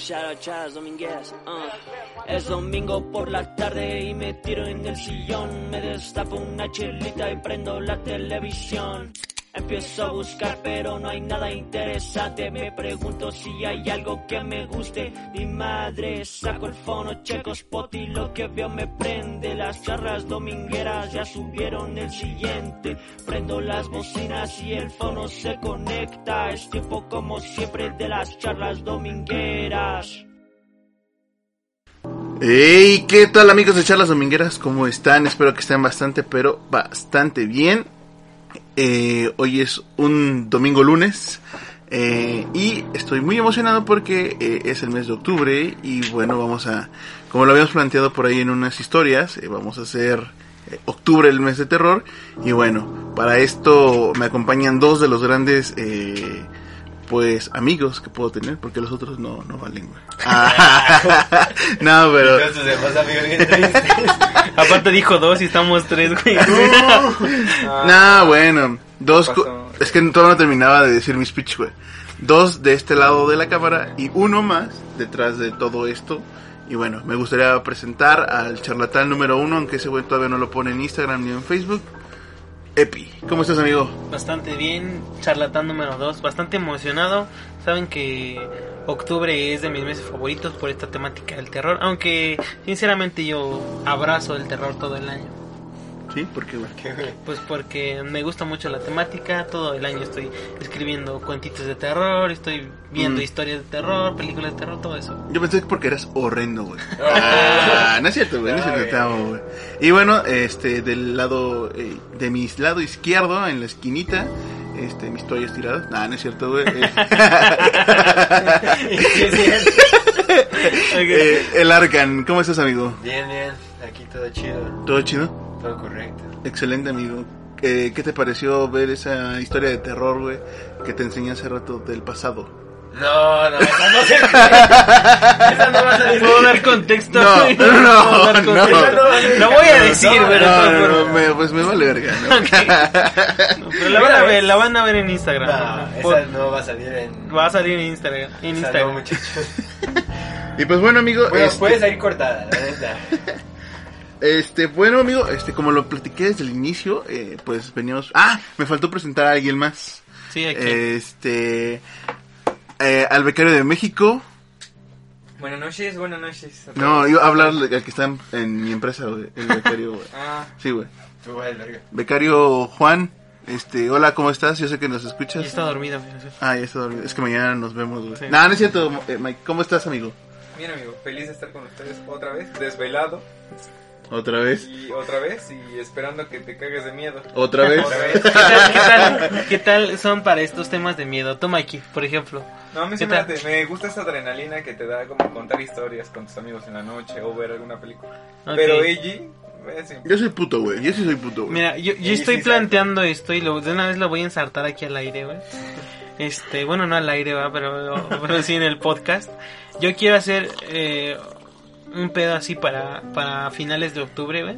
Shout out. Uh. Es domingo por la tarde y me tiro en el sillón. Me destapo una chelita y prendo la televisión. Empiezo a buscar pero no hay nada interesante. Me pregunto si hay algo que me guste. Mi madre saco el fono, checo spot y lo que veo me prende. Las charlas domingueras ya subieron el siguiente. Prendo las bocinas y el fono se conecta. Es tiempo como siempre de las charlas domingueras. Hey, ¿qué tal amigos de Charlas Domingueras? ¿Cómo están? Espero que estén bastante, pero bastante bien. Eh, hoy es un domingo lunes eh, y estoy muy emocionado porque eh, es el mes de octubre y bueno, vamos a, como lo habíamos planteado por ahí en unas historias, eh, vamos a hacer eh, octubre el mes de terror. Y bueno, para esto me acompañan dos de los grandes... eh, pues amigos que puedo tener porque los otros no, no valen güey. Ah, no pero. Aparte dijo dos y estamos tres, güey. No, bueno, dos. Es que todavía no terminaba de decir mi speech, güey. Dos de este lado de la cámara y uno más detrás de todo esto. Y bueno, me gustaría presentar al charlatán número uno, aunque ese güey todavía no lo pone en Instagram ni en Facebook. Epi, ¿cómo estás, amigo? Bastante bien, charlatán número dos, bastante emocionado. Saben que octubre es de mis meses favoritos por esta temática del terror, aunque sinceramente yo abrazo el terror todo el año. ¿Sí? ¿Por qué, güey? Pues porque me gusta mucho la temática, todo el año estoy escribiendo cuentitos de terror, estoy viendo Mm. historias de terror, películas de terror, todo eso. Yo pensé que porque eras horrendo, güey. Ah, no es cierto, güey, no es cierto, te amo, güey. Y bueno, este, del lado, eh, de mi lado izquierdo, en la esquinita, este, mis toallas tiradas. Nah, no es cierto, güey. Cierto. Eh, el Arcan, ¿cómo estás, amigo? Bien, bien. Aquí todo chido. ¿Todo chido? Todo correcto. Excelente, amigo. Eh, ¿Qué te pareció ver esa historia de terror, güey, que te enseñé hace rato del pasado? No, no, esa no se Esa no va a salir. ¿Puedo dar contexto? No, güey? no, ¿Puedo dar no. contexto? Lo voy a decir, No, pero... No, no, no, me- pues me vale verga, ¿no? No, pero la van a ver, la van a ver en Instagram. No, Por- esa no va a salir en. Va a salir en Instagram. En no, Instagram. muchachos. Y pues bueno, amigo, Bueno, este, puede salir cortada, la neta. este, bueno, amigo, este, como lo platiqué desde el inicio, eh, pues veníamos... Ah, me faltó presentar a alguien más. Sí, aquí. Este, eh, al becario de México. Buenas noches, buenas noches. a No, iba a hablar al que está en, en mi empresa, güey, el becario, güey. Ah, Sí, güey. Becario Juan, este, hola, ¿cómo estás? Yo sé que nos Y escuchas. está dormido. güey. Ah, ya está dormido. Es que mañana nos vemos, güey. Sí. No, no es cierto, eh, Mike. ¿Cómo estás, amigo? bien amigo, feliz de estar con ustedes otra vez, desvelado ¿Otra vez? y otra vez y esperando que te cagues de miedo. ¿Otra vez? Otra vez. ¿Qué tal, qué, tal, qué tal son para estos temas de miedo? Tú, Mikey, por ejemplo. No, a mí ¿Qué sí me, late, me gusta esa adrenalina que te da como contar historias con tus amigos en la noche o ver alguna película. Ok. Pero Eiji. Yo soy puto, güey. Yo sí soy puto, güey. Mira, yo, yo estoy sí, planteando esto y lo, de una vez lo voy a ensartar aquí al aire, güey. Este, bueno, no al aire, va, pero, pero sí en el podcast. Yo quiero hacer eh, un pedo así para, para finales de octubre, güey.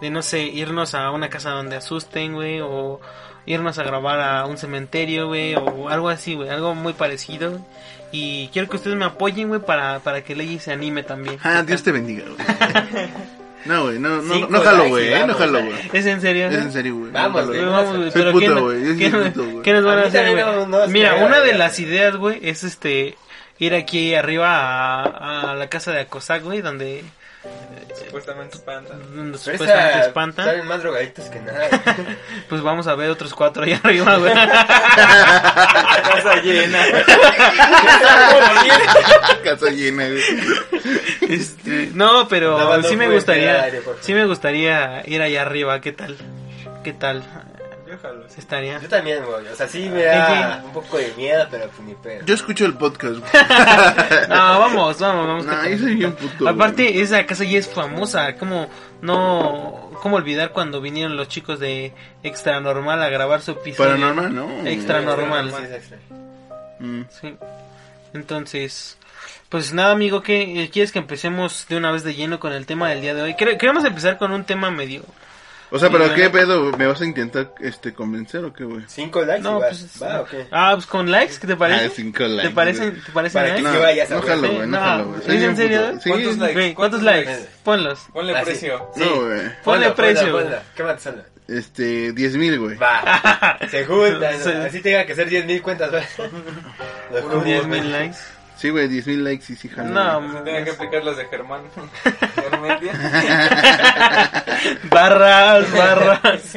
De no sé, irnos a una casa donde asusten, güey, o irnos a grabar a un cementerio, güey, o algo así, güey, algo muy parecido. Y quiero que ustedes me apoyen, güey, para, para que Ley se anime también. Ah, Dios te bendiga, güey. No, güey, no, no, Cinco no jalo, güey, eh, no jalo, güey. ¿Es en serio? Es en serio, güey. Vamos, güey, vamos, güey, Soy pero puto, ¿qué, güey, sí qué- qué nos van A a hacer, güey? no- no Mira, una de las ideas, güey, es este ir aquí arriba a, a la casa de Acosac, güey, donde, Supuestamente espanta. donde Pero supuestamente esa- espantan. Saben más drogaditos que nada. Pues vamos a ver otros cuatro allá arriba, güey. Casa llena. Casa llena, güey. Este, no, pero más no sí me gustaría, aire, sí me gustaría ir allá arriba. ¿Qué tal? ¿Qué tal? Yo jalo. Sí estaría. Yo también, güey. O sea, sí me da un poco de miedo, pero pues ni pedo. Yo escucho el podcast, güey. No, vamos, vamos, vamos. No, yo soy bien puto. güey. Aparte, esa casa ya es famosa. Como no. ¿Cómo olvidar cuando vinieron los chicos de Extra Normal a grabar su episodio? Paranormal, no. Extra normal. Sí, extra. Mm. Sí. Entonces, pues nada, amigo, ¿qué quieres que empecemos de una vez de lleno con el tema del día de hoy? Quere- Queremos empezar con un tema medio. O sea, pero qué pedo, ¿me vas a intentar este convencer o qué, güey? Cinco likes No, y vas. pues. ¿Va o qué? Ah, pues con likes, ¿qué te parece? Ah, cinco likes, ¿Te parecen, güey. ¿te parecen Para que likes? sí No, vayas a no jalo, güey, no jalo, güey. ¿es en serio? Sí, ¿Cuántos likes? Güey, ¿cuántos ¿Cuántos likes? likes? Ponlos. Ponle Ah, sí. precio. Sí. No, güey. Ponle precio, ponla, güey. ponla. ¿Qué más te sale? Este, 10 mil, güey. Va. Se juntan. Sí. Así tenga que ser 10 mil cuentas. juntos, 10 güey. mil likes. Sí, güey, 10 mil likes y sí, jalo. No. Se tenía que aplicar las de Germán. Barras, barras.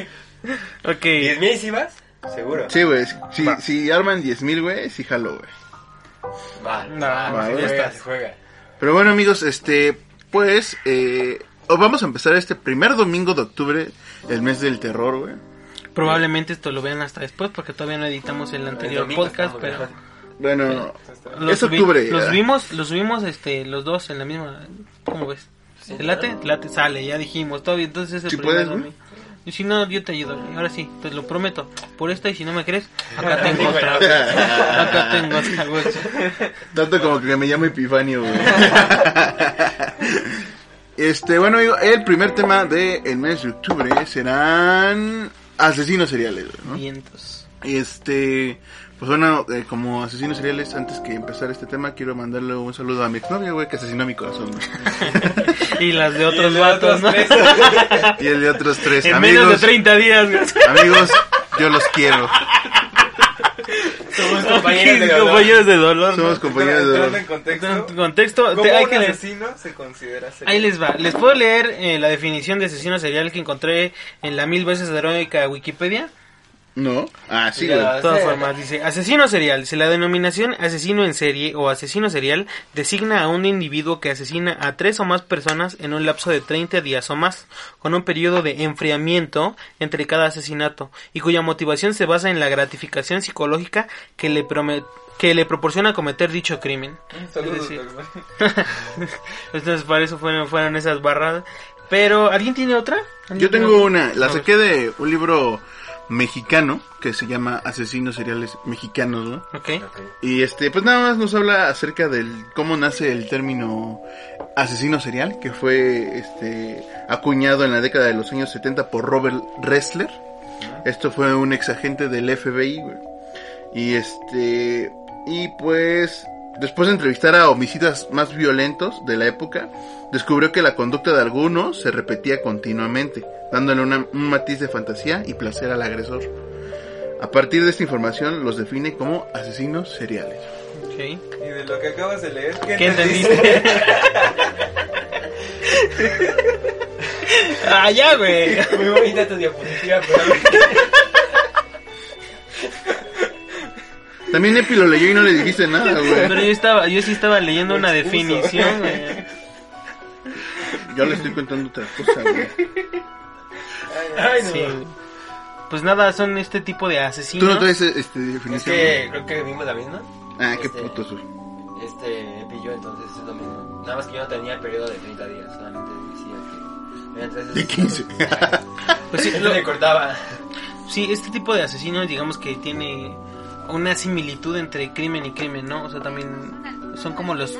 Ok. ¿10 mil si vas? Seguro. Sí, güey, si, Va. si arman 10 mil, güey, sí jalo, güey. Va. No, va, ya se juega, estás. se juega. Pero bueno, amigos, este, pues, eh, vamos a empezar este primer domingo de octubre, el mes del terror, güey. Probablemente esto lo vean hasta después porque todavía no editamos el anterior podcast, estamos pero. Bueno, los es octubre. Los vimos, los vimos este los dos en la misma ¿Cómo ves? Sí, ¿Te late? claro. Late, sale, ya dijimos, todo bien, entonces es el Sí puedes. Y si no, yo te ayudo, ahora sí, te lo prometo. Por esta y si no me crees, acá tengo otra. Acá tengo otra, güey. Tanto como que me llamo Epifanio, güey. Este, bueno, amigo, el primer tema del mes de octubre serán asesinos seriales, güey, ¿no? Vientos. Este, pues bueno, eh, como asesinos seriales, antes que empezar este tema, quiero mandarle un saludo a mi exnovia, güey, que asesinó mi corazón, güey. Y las de otros vatos, ¿no? tres. Y el de otros tres En menos de amigos. 30 días, güey. Amigos, yo los quiero. Somos compañeros de dolor. Compañeros de dolor. ¿no? Somos compañeros de dolor. en contexto. En contexto, ¿Cómo te- hay un que asesino se considera serial? Ahí les va. Les puedo leer eh, la definición de asesino serial que encontré en la mil veces heroica Wikipedia. ¿No? Ah, sí. De todas formas, dice, asesino serial. Si la denominación asesino en serie o asesino serial designa a un individuo que asesina a tres o más personas en un lapso de 30 días o más, con un periodo de enfriamiento entre cada asesinato, y cuya motivación se basa en la gratificación psicológica que le, prome- que le proporciona cometer dicho crimen. Saludos, Es decir, Germán. Entonces, para eso fueron, fueron esas barradas. Pero, ¿alguien tiene otra? ¿Alguien Yo tiene tengo otra? una, la saqué de un libro mexicano que se llama Asesinos Seriales Mexicanos, ¿no? Ok. Y este, pues nada más nos habla acerca del cómo nace el término asesino serial, que fue este acuñado en la década de los años 70 por Robert Ressler. Esto fue un ex agente del FBI, güey. Y este, y pues después de entrevistar a homicidas más violentos de la época, descubrió que la conducta de algunos se repetía continuamente, dándole una- un matiz de fantasía y placer al agresor. A partir de esta información los define como asesinos seriales. Ok. Y de lo que acabas de leer, ¿qué, ¿Qué entendiste? ah, ya, güey. Muy bonita tu diapositiva, pero... También Epi lo leyó y no le dijiste nada, Pero güey. yo estaba, yo sí estaba leyendo una definición, güey. Yo le estoy contando otra cosa, güey. Ay, no. Sí. Pues nada, son este tipo de ¿Tú asesinos. no traes este, Es definición? que creo que vimos la misma. Ah, qué Este, puto su. Este pilló, entonces es lo mismo. Nada más que yo no tenía periodo de 30 días, solamente decía que eran tres De 15. Pues sí, lo- le cortaba. sí, este tipo de asesinos, digamos que tiene una similitud entre crimen y crimen, ¿no? O sea, también son como los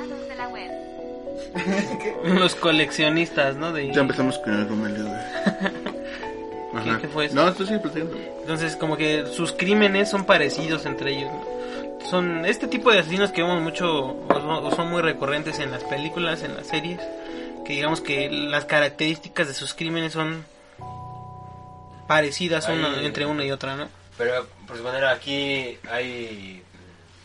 los coleccionistas, ¿no? De, Ya empezamos con el Romelio. Ajá. qué fue eso? No, esto sí, platicando. Entonces, como que sus crímenes son parecidos entre ellos. ¿no? Son este tipo de asesinos que vemos mucho o son, o son muy recurrentes en las películas, en las series. Que digamos que las características de sus crímenes son parecidas Ahí- una- entre una y otra, ¿no? Pero, por suponer, aquí hay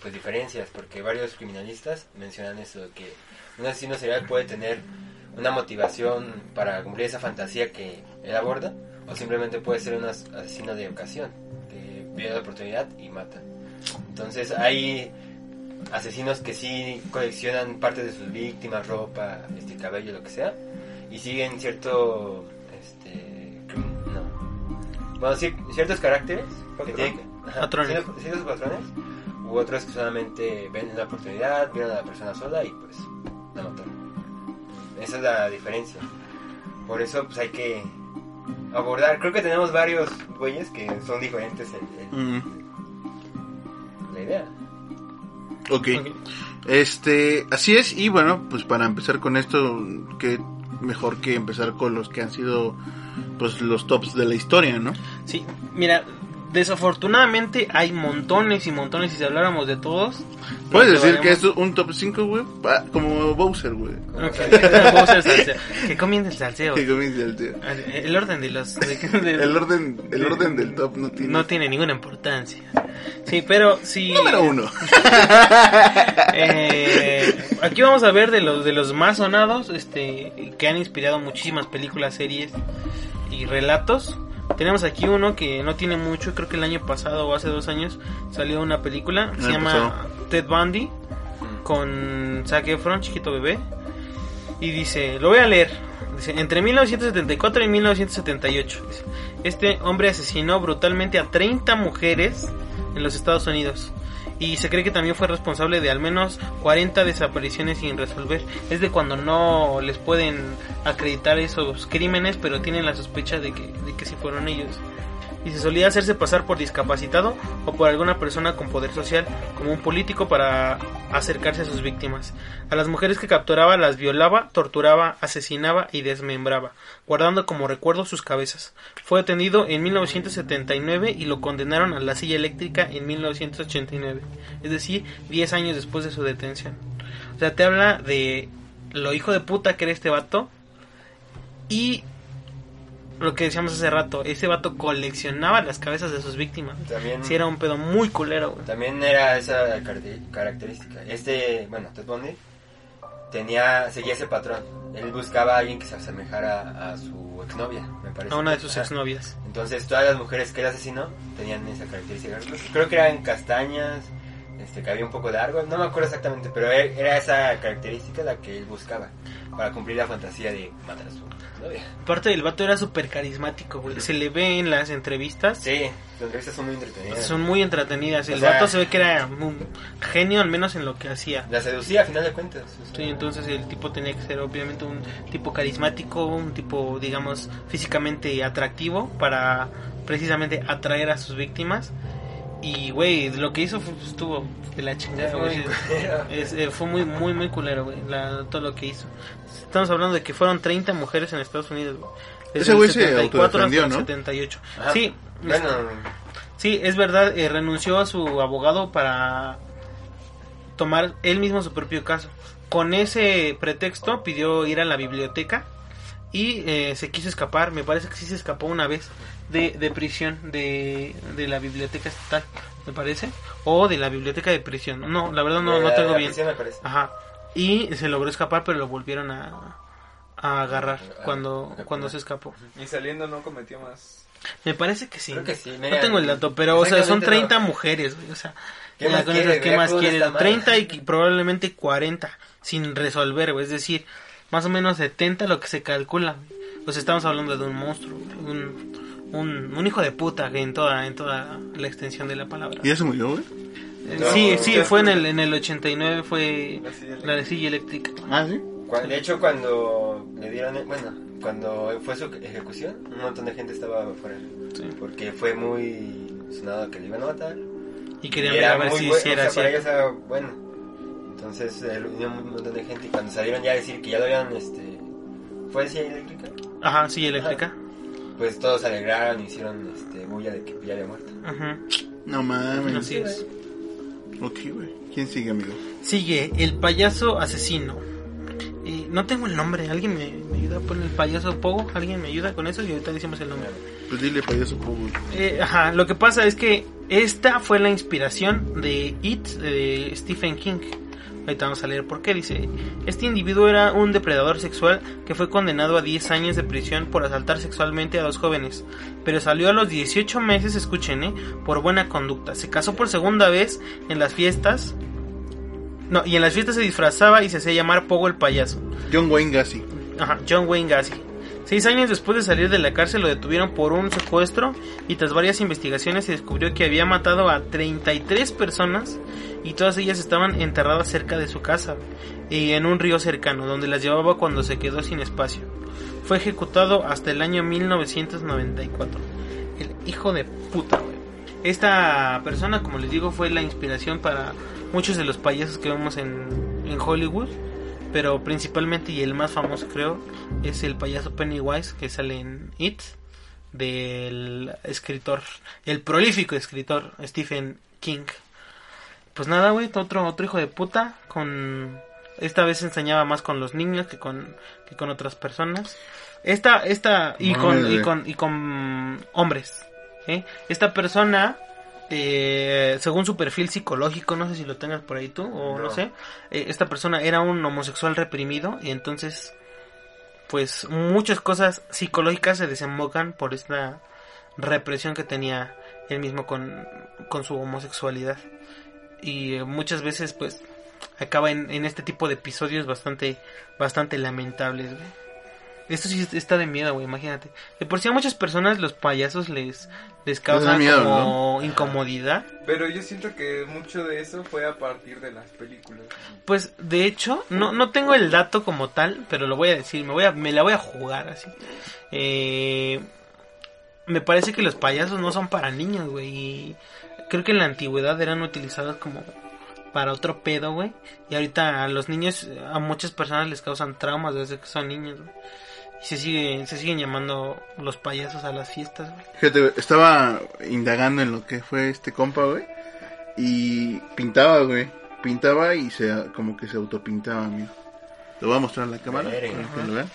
pues diferencias, porque varios criminalistas mencionan eso, que un asesino serial puede tener una motivación para cumplir esa fantasía que él aborda, o simplemente puede ser un as- asesino de ocasión, que ve la oportunidad y mata. Entonces hay asesinos que sí coleccionan parte de sus víctimas, ropa, este cabello, lo que sea, y siguen cierto, este, bueno, sí, ciertos caracteres que Patrón. tienen ajá, Patrones. ciertos, ciertos patrones, u otros que solamente ven la oportunidad, vieron a la persona sola y pues la mataron. Esa es la diferencia. Por eso pues hay que abordar, creo que tenemos varios güeyes que son diferentes en, en Mm, la idea. ok. Ok. Este, así es, y bueno, pues para empezar con esto, que mejor que empezar con los que han sido pues los tops de la historia, ¿no? Sí, mira, desafortunadamente hay montones y montones, y si habláramos de todos... Puedes decir que es un top 5, güey, como Bowser, güey. Ok, Bowser salseo. Que comience el salseo. Que comienza el tío. El orden de los... de- de- El orden, el orden del top no tiene. no tiene ninguna importancia. Sí, pero sí... Número uno. Eh, aquí vamos a ver de los de los más sonados, este, que han inspirado muchísimas películas, series y relatos. Tenemos aquí uno que no tiene mucho, creo que el año pasado o hace dos años salió una película, se El llama pasado. Ted Bundy con Zac Efron, chiquito bebé, y dice, lo voy a leer. Dice, entre 1974 y 1978, dice, este hombre asesinó brutalmente a 30 mujeres en los Estados Unidos. Y se cree que también fue responsable de al menos 40 desapariciones sin resolver. Es de cuando no les pueden acreditar esos crímenes, pero tienen la sospecha de que, de que sí fueron ellos. Y se solía hacerse pasar por discapacitado o por alguna persona con poder social, como un político, para acercarse a sus víctimas. A las mujeres que capturaba las violaba, torturaba, asesinaba y desmembraba, guardando como recuerdo sus cabezas. Fue detenido en 1979 y lo condenaron a la silla eléctrica en 1989, es decir, 10 años después de su detención. O sea, te habla de lo hijo de puta que era este vato y lo que decíamos hace rato, ese vato coleccionaba las cabezas de sus víctimas. También, Sí, era un pedo muy culero, güey. también era esa caracter- característica. Este, bueno, Ted Bundy tenía, seguía ese patrón. Él buscaba a alguien que se asemejara a su exnovia, me parece. A una de sus Ajá. exnovias. Entonces todas las mujeres que él asesinó tenían esa característica. Creo que eran castañas, este, que había un poco de árbol, no me acuerdo exactamente, pero e- era esa característica la que él buscaba para cumplir la fantasía de matar a su novia. Aparte, el vato era súper carismático, güey. Se le ve en las entrevistas. Sí, las entrevistas son muy entretenidas. Son muy entretenidas. El O sea- vato se ve que era un genio, al menos en lo que hacía. La seducía a final de cuentas. o sea, Sí, entonces el tipo tenía que ser obviamente un tipo carismático, un tipo, digamos, físicamente atractivo para precisamente atraer a sus víctimas. Y, güey, lo que hizo fue- estuvo de la chingada, Fue güey. eh, fue muy, muy, muy culero, güey, la- todo lo que hizo. Estamos hablando de que fueron 30 mujeres en Estados Unidos, güey. Ese güey se 74 hasta autodefendió, ¿no? 78. Ajá. Sí, Bueno, Sí, es verdad, eh, renunció a su abogado para tomar él mismo su propio caso. Con ese pretexto pidió ir a la biblioteca y eh, se quiso escapar, me parece que sí se escapó una vez de, de prisión de, de la biblioteca estatal, me parece, o de la biblioteca de prisión. No, la verdad no, de no tengo la bien. prisión, me parece. Ajá. Y se logró escapar, pero lo volvieron a, a agarrar A- cuando, a- cuando se escapó. Y saliendo no cometió más. Me parece que sí. Creo que sí, no mira, tengo el dato, pero o sea, son exactamente 30 no. mujeres, o sea, ¿Qué más quieres, ¿qué güey? más ¿Cómo quieres? está mal? 30 y probablemente 40 sin resolver, es decir, más o menos 70 lo que se calcula. sea, estamos hablando de un monstruo, un, un, un hijo de puta en toda en toda la extensión de la palabra. ¿Y ya se murió, güey? Eh, No, sí, sí, ya fue en el en el 89 fue La silla la de silla eléctrica. Ah, sí. De hecho, cuando le dieron, bueno, cuando fue su ejecución, un montón de gente estaba afuera. Sí. Porque fue muy sonado que le iban a matar. Y querían ver a ver si bueno, si era o sea, para ellos cierto. era bueno. Entonces, eh, unió un montón de gente y cuando salieron ya a decir que ya lo habían, este... ¿Fue silla eléctrica? Ajá, silla eléctrica. Pues todos se alegraron y hicieron, este, bulla de que ya había muerto. Ujú, No mames. Así es. Ok, güey. ¿Quién sigue, amigo? Sigue el payaso asesino. Eh, no tengo el nombre, ¿alguien me, me ayuda a poner el payaso Pogo? ¿Alguien me ayuda con eso? Y ahorita decimos el nombre. Pues dile payaso poco. Eh, ajá, lo que pasa es que esta fue la inspiración de It de Stephen King. Ahorita vamos a leer por qué. Dice: Este individuo era un depredador sexual que fue condenado a 10 años de prisión por asaltar sexualmente a dos jóvenes. Pero salió a los 18 meses, escuchen, eh, por buena conducta. Se casó por segunda vez en las fiestas. No, y en las fiestas se disfrazaba y se hacía llamar Pogo el payaso. John Wayne Gacy. Ajá, John Wayne Gacy. Seis años después de salir de la cárcel lo detuvieron por un secuestro y tras varias investigaciones se descubrió que había matado a 33 personas y todas ellas estaban enterradas cerca de su casa y en un río cercano donde las llevaba cuando se quedó sin espacio. Fue ejecutado hasta el año 1994. El hijo de puta, güey. Esta persona, como les digo, fue la inspiración para muchos de los payasos que vemos en, en Hollywood. Pero principalmente, y el más famoso creo, es el payaso Pennywise que sale en It. Del escritor, el prolífico escritor Stephen King. Pues nada, güey, otro, otro hijo de puta. Con. Esta vez enseñaba más con los niños que con, que con otras personas. Esta, esta, y con, y con, y con hombres. ¿eh? Esta persona, eh, según su perfil psicológico, no sé si lo tengas por ahí tú o no, No. sé, eh, esta persona era un homosexual reprimido y entonces, pues muchas cosas psicológicas se desembocan por esta represión que tenía él mismo con, con su homosexualidad. Y muchas veces, pues, acaba en, en este tipo de episodios bastante, bastante lamentables, güey. Esto sí está de miedo, güey, imagínate. De por sí a muchas personas los payasos les, les causan miedo, como incomodidad. Pero yo siento que mucho de eso fue a partir de las películas. Pues de hecho, no, no tengo el dato como tal, pero lo voy a decir, me voy a, me la voy a jugar así. Eh, me parece que los payasos no son para niños, güey. y Creo que en la antigüedad eran utilizados como para otro pedo, güey. Y ahorita a los niños, a muchas personas les causan traumas desde que son niños, güey. Y se, sigue, se siguen llamando los payasos a las fiestas, güey. Fíjate, estaba indagando en lo que fue este compa, güey. Y pintaba, güey. Pintaba y se como que se autopintaba, amigo. Lo voy a mostrar en la cámara para que lo vean.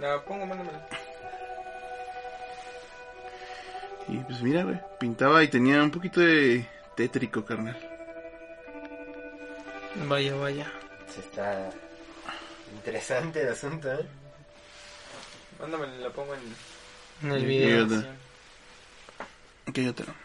La pongo, mándamela. Y pues mira, güey. Pintaba y tenía un poquito de tétrico, carnal. Vaya, vaya. Sí, está interesante el asunto, ¿eh? Mándamela, la pongo en... En el video. Ok, otro.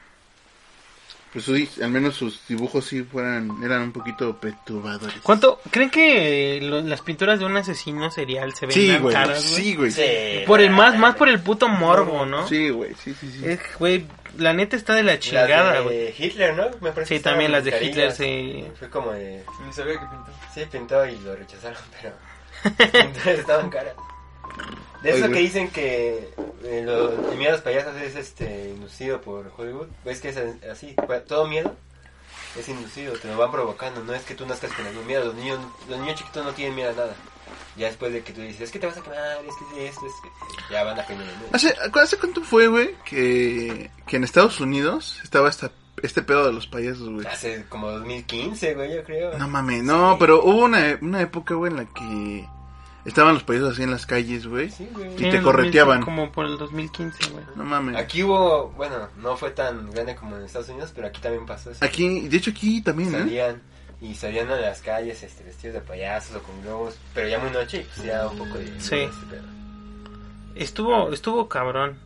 Pues sí, al menos sus dibujos sí fueran, eran un poquito perturbadores. ¿Cuánto? ¿Creen que lo- las pinturas de un asesino serial se ven Sí, güey. caras, güey? Sí, güey. Sí. Por el más, más por el puto morbo, ¿no? Sí, güey. Sí, sí, sí. Es, güey, la neta está de la Las chingada, de güey. Hitler, ¿no? Me parece Sí, que también estaban las de Hitler, sí. Fue como de... Ni sabía que pintaba. Sí, pintó y lo rechazaron, pero... pinturas estaban caras. De eso Oye. que dicen que eh, lo- el miedo a los payasos es este inducido por Hollywood. ¿Ves que es así? Pues, Todo miedo es inducido, te lo van provocando. No es que tú nazcas con algún miedo. Los niños, los niños chiquitos no tienen miedo a nada. Ya después de que tú dices, es que te vas a quemar, es que esto, es que... Ya van aprendiendo. ¿no? ¿Hace, ¿Hace cuánto fue, güey? Que, que en Estados Unidos estaba esta, este pedo de los payasos, güey. Hace como 2015, güey, yo creo. No mames, no, Sí. pero hubo una, una época, güey, en la que estaban los payasos así en las calles, güey. Sí, güey. Y Sí, te correteaban. 2000, Como por el 2015, güey. No mames. Aquí hubo, bueno, no fue tan grande como en Estados Unidos, pero aquí también pasó eso. Aquí, de hecho aquí también, ¿eh? salían y salían a las calles este, vestidos de payasos o con globos, pero ya muy noche y pues ya un poco de... Sí. este. Estuvo, estuvo cabrón.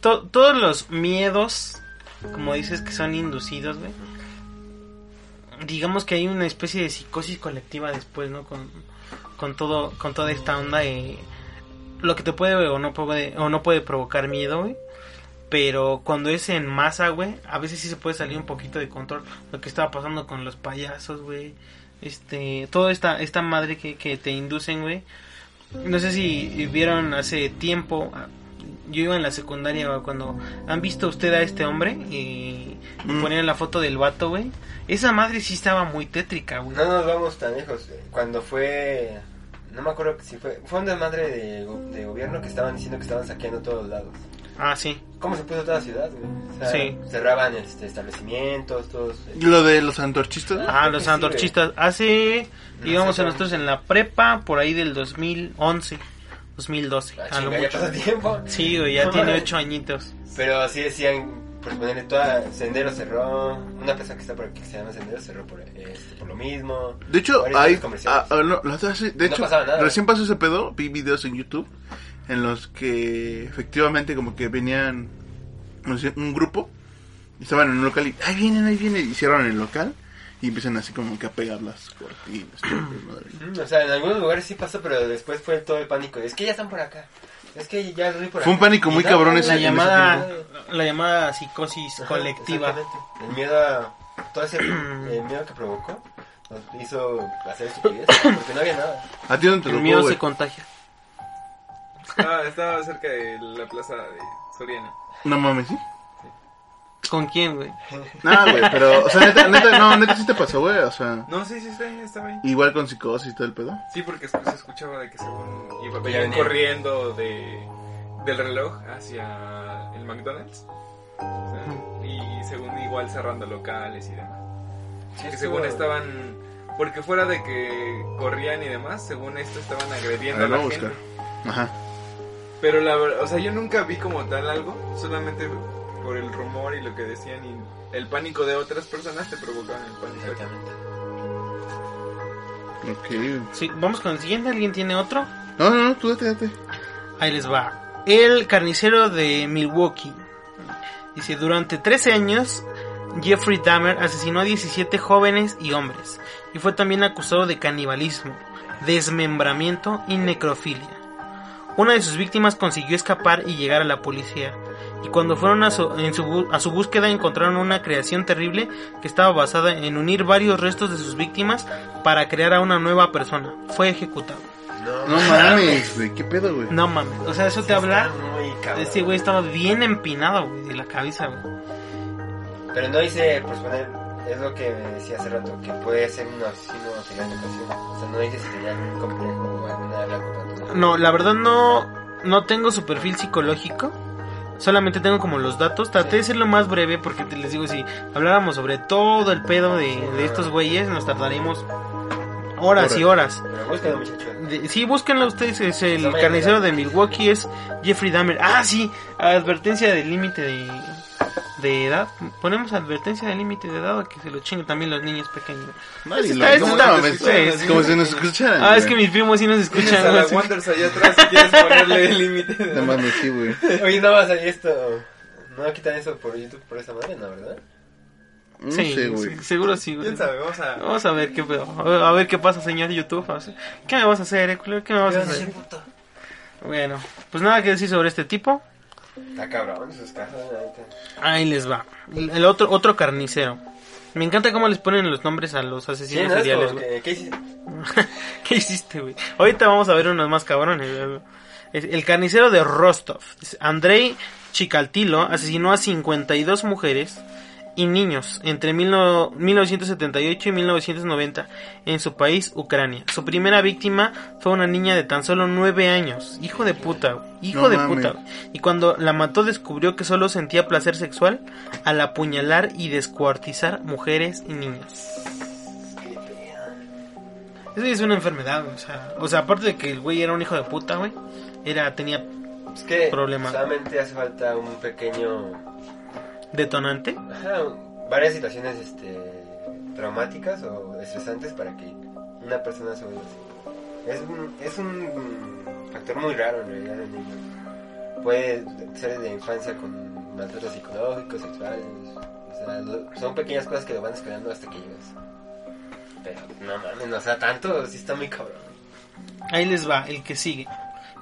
To- todos los miedos, como dices, que son inducidos, güey. Digamos que hay una especie de psicosis colectiva después, ¿no? Con, con todo, con toda esta onda de lo que te puede o no puede, o no puede provocar miedo. Pero cuando es en masa, güey, a veces sí se puede salir un poquito de control. Lo que estaba pasando con los payasos, güey. Este, toda esta, esta madre que, que te inducen, güey. No sé si vieron hace tiempo, yo iba en la secundaria cuando han visto usted a este hombre y Mm. ponían la foto del vato, güey. Esa madre sí estaba muy tétrica, güey. No nos vamos tan lejos. Cuando fue... No me acuerdo si fue... Fue un desmadre de, go- de gobierno que estaban diciendo que estaban saqueando todos lados. Ah, sí. ¿Cómo se puso toda la ciudad, güey? O sea, Sí. Cerraban este, establecimientos, todos... eh, Lo de los antorchistas. ¿no? Ah, los sí, antorchistas. Hace, No íbamos sé a nosotros en la prepa, por ahí del 2011, 2012. La a lo chinga, ya mucho. pasó tiempo. Sí, güey, ya No tiene mames. ocho añitos. Pero así decían, por ponerle toda Sendero cerró, una persona que está por aquí que se llama Sendero cerró por, este, por lo mismo. De hecho, hay, centros comerciales. ah, ah, no, de No hecho, pasaba nada. recién pasó ese pedo, vi videos en YouTube en los que efectivamente como que venían no sé, un grupo, y estaban en un local y ahí vienen, ahí vienen, y cierran el local Y empiezan así como que a pegar las cortinas. el madre. Mm, O sea, en algunos lugares sí pasó, pero después fue todo el pánico. Es que ya están por acá. Es que ya vi por Fue un pánico muy cabrón ese- La ese llamada, la llamada psicosis Ajá, colectiva. El miedo a... Todo ese el miedo que provocó nos hizo hacer estupidez porque no había nada. ¿A ti dónde te El miedo se contagia. Estaba, estaba cerca de la plaza de Soriana. No mames, ¿sí? ¿Con quién, güey? No, güey, pero, o sea, neta, neta, no, neta sí te pasó, güey, o sea, No, sí, sí, está ahí, estaba ahí. igual con psicosis y todo el pedo. Sí, porque se se escuchaba de que según iba venían corriendo de, del reloj hacia el McDonald's. O sea, y según igual cerrando locales y demás. Sí, que según estaban... Porque fuera de que corrían y demás, según esto estaban A agrediendo ver, a la a gente. buscar. Ajá. Pero la verdad, o sea, yo nunca vi como tal algo, solamente por el rumor y lo que decían y el pánico de otras personas te provocaban el pánico. Exactamente. Ok. Sí, vamos con el siguiente. ¿Alguien tiene otro? No, no, no, tú date, date. Ahí les va. El carnicero de Milwaukee. Dice, durante 13 años, Jeffrey Dahmer asesinó a 17 jóvenes y hombres. Y fue también acusado de canibalismo, desmembramiento y necrofilia. Una de sus víctimas consiguió escapar y llegar a la policía. Y cuando fueron a su, en su a su búsqueda encontraron una creación terrible que estaba basada en unir varios restos de sus víctimas para crear a una nueva persona. Fue ejecutado. No mames, güey, qué pedo, güey. No mames, o sea, eso te habla... Este güey estaba bien empinado, güey, de la cabeza, güey. Pero no dice, pues poner, es lo que decía hace rato, que puede ser un asesino en ocasiones. O sea, no dice si tenía algún complejo o alguna la No, la verdad no, no tengo su perfil psicológico. Solamente tengo como los datos. Traté de ser lo más breve porque te les digo, si habláramos sobre todo el pedo de, de estos güeyes, nos tardaríamos horas y horas. Muchachos. De- sí, búsquenlo ustedes, es el carnicero de. Milwaukee, es Jeffrey Dahmer. Ah, sí, advertencia del límite de, de edad. Ponemos advertencia del límite de edad a que se lo chinguen también los niños pequeños. Nadie Está- lo- está- no está- sí, como si nos escucharan. Ah, es que mis primos sí nos Tienes escuchan. a la. Wonders allá atrás si quieres ponerle el límite. de- No mames, sí, güey. Oye, no va a salir esto. No va a quitar eso por YouTube por esa madre, ¿no, verdad? No Sí, sé, güey. sí, seguro sí, güey. Vamos a... Vamos a ver qué pedo. A ver, qué pasa, señor YouTube. ¿Qué me vas a hacer, eh? ¿Qué me vas a hacer? Bueno, pues nada que decir sobre este tipo. Está cabrón sus casas. Ahí les va. El el otro otro carnicero. Me encanta cómo les ponen los nombres a los Sí, asesinos ¿no? Es seriales, ¿qué hiciste? ¿Qué hiciste, güey? Ahorita vamos a ver unos más cabrones. El carnicero de Rostov. Andrei Chikatilo asesinó a 52 mujeres y niños entre mil no- 1978 y 1990 en su país, Ucrania. Su primera víctima fue una niña de tan solo 9 años. Hijo de puta, hijo No de mames. puta. Y cuando la mató descubrió que solo sentía placer sexual al apuñalar y descuartizar mujeres y niños. Eso es una enfermedad, o sea, o sea, aparte de que el güey era un hijo de puta, güey, era tenía Es que Problema. solamente hace falta un pequeño... detonante. Ajá, varias situaciones este, traumáticas o estresantes para que una persona se vuelva así. Es un, es un factor muy raro en realidad en el niño. Puede ser de infancia con maltratos psicológicos, sexuales. O sea, lo- son pequeñas cosas que lo van escalando hasta que llegas. Pero no mames, o sea, tanto sí está muy cabrón. Ahí les va, el que sigue.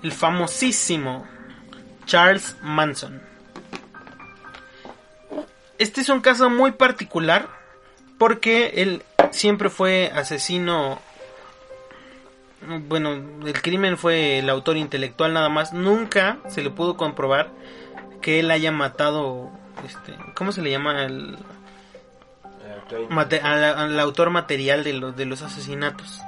El famosísimo Charles Manson. Este es un caso muy particular porque él siempre fue asesino. Bueno, el crimen fue el autor intelectual nada más. Nunca se le pudo comprobar que él haya matado. Este, ¿Cómo se le llama? El, al, autor material de los, de los asesinatos.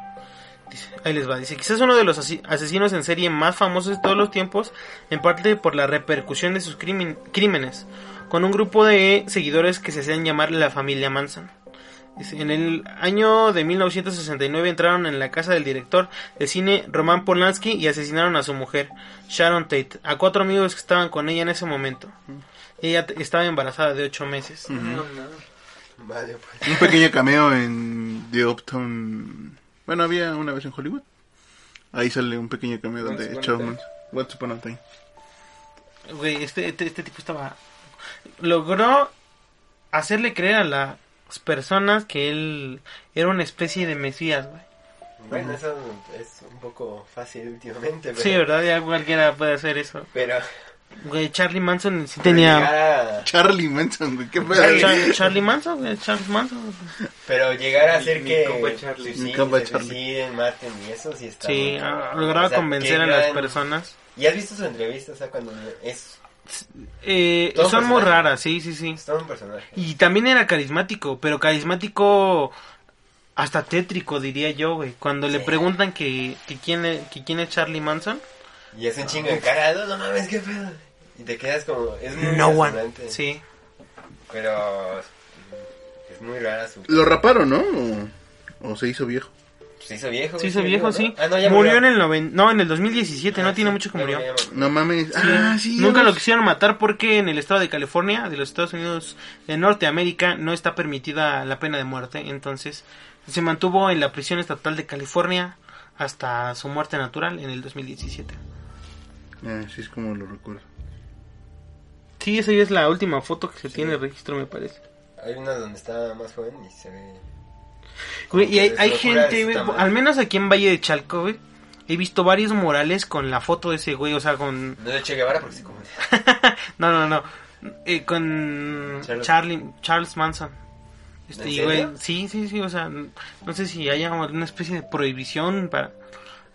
Dice, ahí les va. Dice, quizás uno de los asesinos en serie más famosos de todos los tiempos, en parte por la repercusión de sus crímenes, con un grupo de seguidores que se hacían llamar la familia Manson. En el año de 1969 entraron en la casa del director de cine Roman Polanski y asesinaron a su mujer, Sharon Tate, a cuatro amigos que estaban con ella en ese momento. Ella estaba embarazada de ocho meses. Vale, pues. Un pequeño cameo en The Uptown. Bueno, había una vez en Hollywood. Ahí sale un pequeño cameo Time. Manson. Once Upon a Time. Güey, este, este, este tipo estaba... Logró hacerle creer a la personas que él era una especie de mesías, güey. Bueno, eso es un poco fácil últimamente. Pero, Sí, ¿verdad? Ya cualquiera puede hacer eso. Pero, Güey, Charlie Manson sí tenía... Charlie Manson, güey, qué pedo. Charlie- Char- Charlie Manson, güey, Charles Manson. Pero llegar a Mi- hacer mi que compa Charlie. suiciden, Mi compa se Charlie. maten y eso sí está Sí, lograba O sea, convencer a las personas. ¿Y has visto su entrevista? O sea, cuando es, Eh, son muy raras, sí, sí, sí. es todo un personaje. Y también era carismático, pero carismático hasta tétrico, diría yo, güey. Cuando le preguntan que, que, quién es, que quién es Charlie Manson, Y es un chingo de cara, no, no mames, qué pedo. Y te quedas como, es muy no one. Sí. Pero es muy rara su... Lo raparon, ¿no? O, o se hizo viejo. Se hizo viejo. Se hizo viejo, sí. Ah, no, ya murió en el noven... no, en el 2017, Ah, no tiene mucho que murió. No mames. Ah, sí. Nunca lo quisieron matar porque en el estado de California, de los Estados Unidos de Norteamérica, no está permitida la pena de muerte. Entonces, se mantuvo en la prisión estatal de California hasta su muerte natural en el 2017. Ah, sí, es como lo recuerdo. Sí, esa ya es la última foto que se tiene registro, me parece. Hay una donde está más joven y se ve... Güey, y hay, hay gente, güey, al menos aquí en Valle de Chalco, güey, he visto varios murales con la foto de ese güey, o sea, con... No de Che Guevara porque se no, no, no, eh, con Charles- Charlie, Charles Manson. Este, ¿En y, serio? güey, sí, sí, sí, o sea, no sé si haya alguna especie de prohibición para,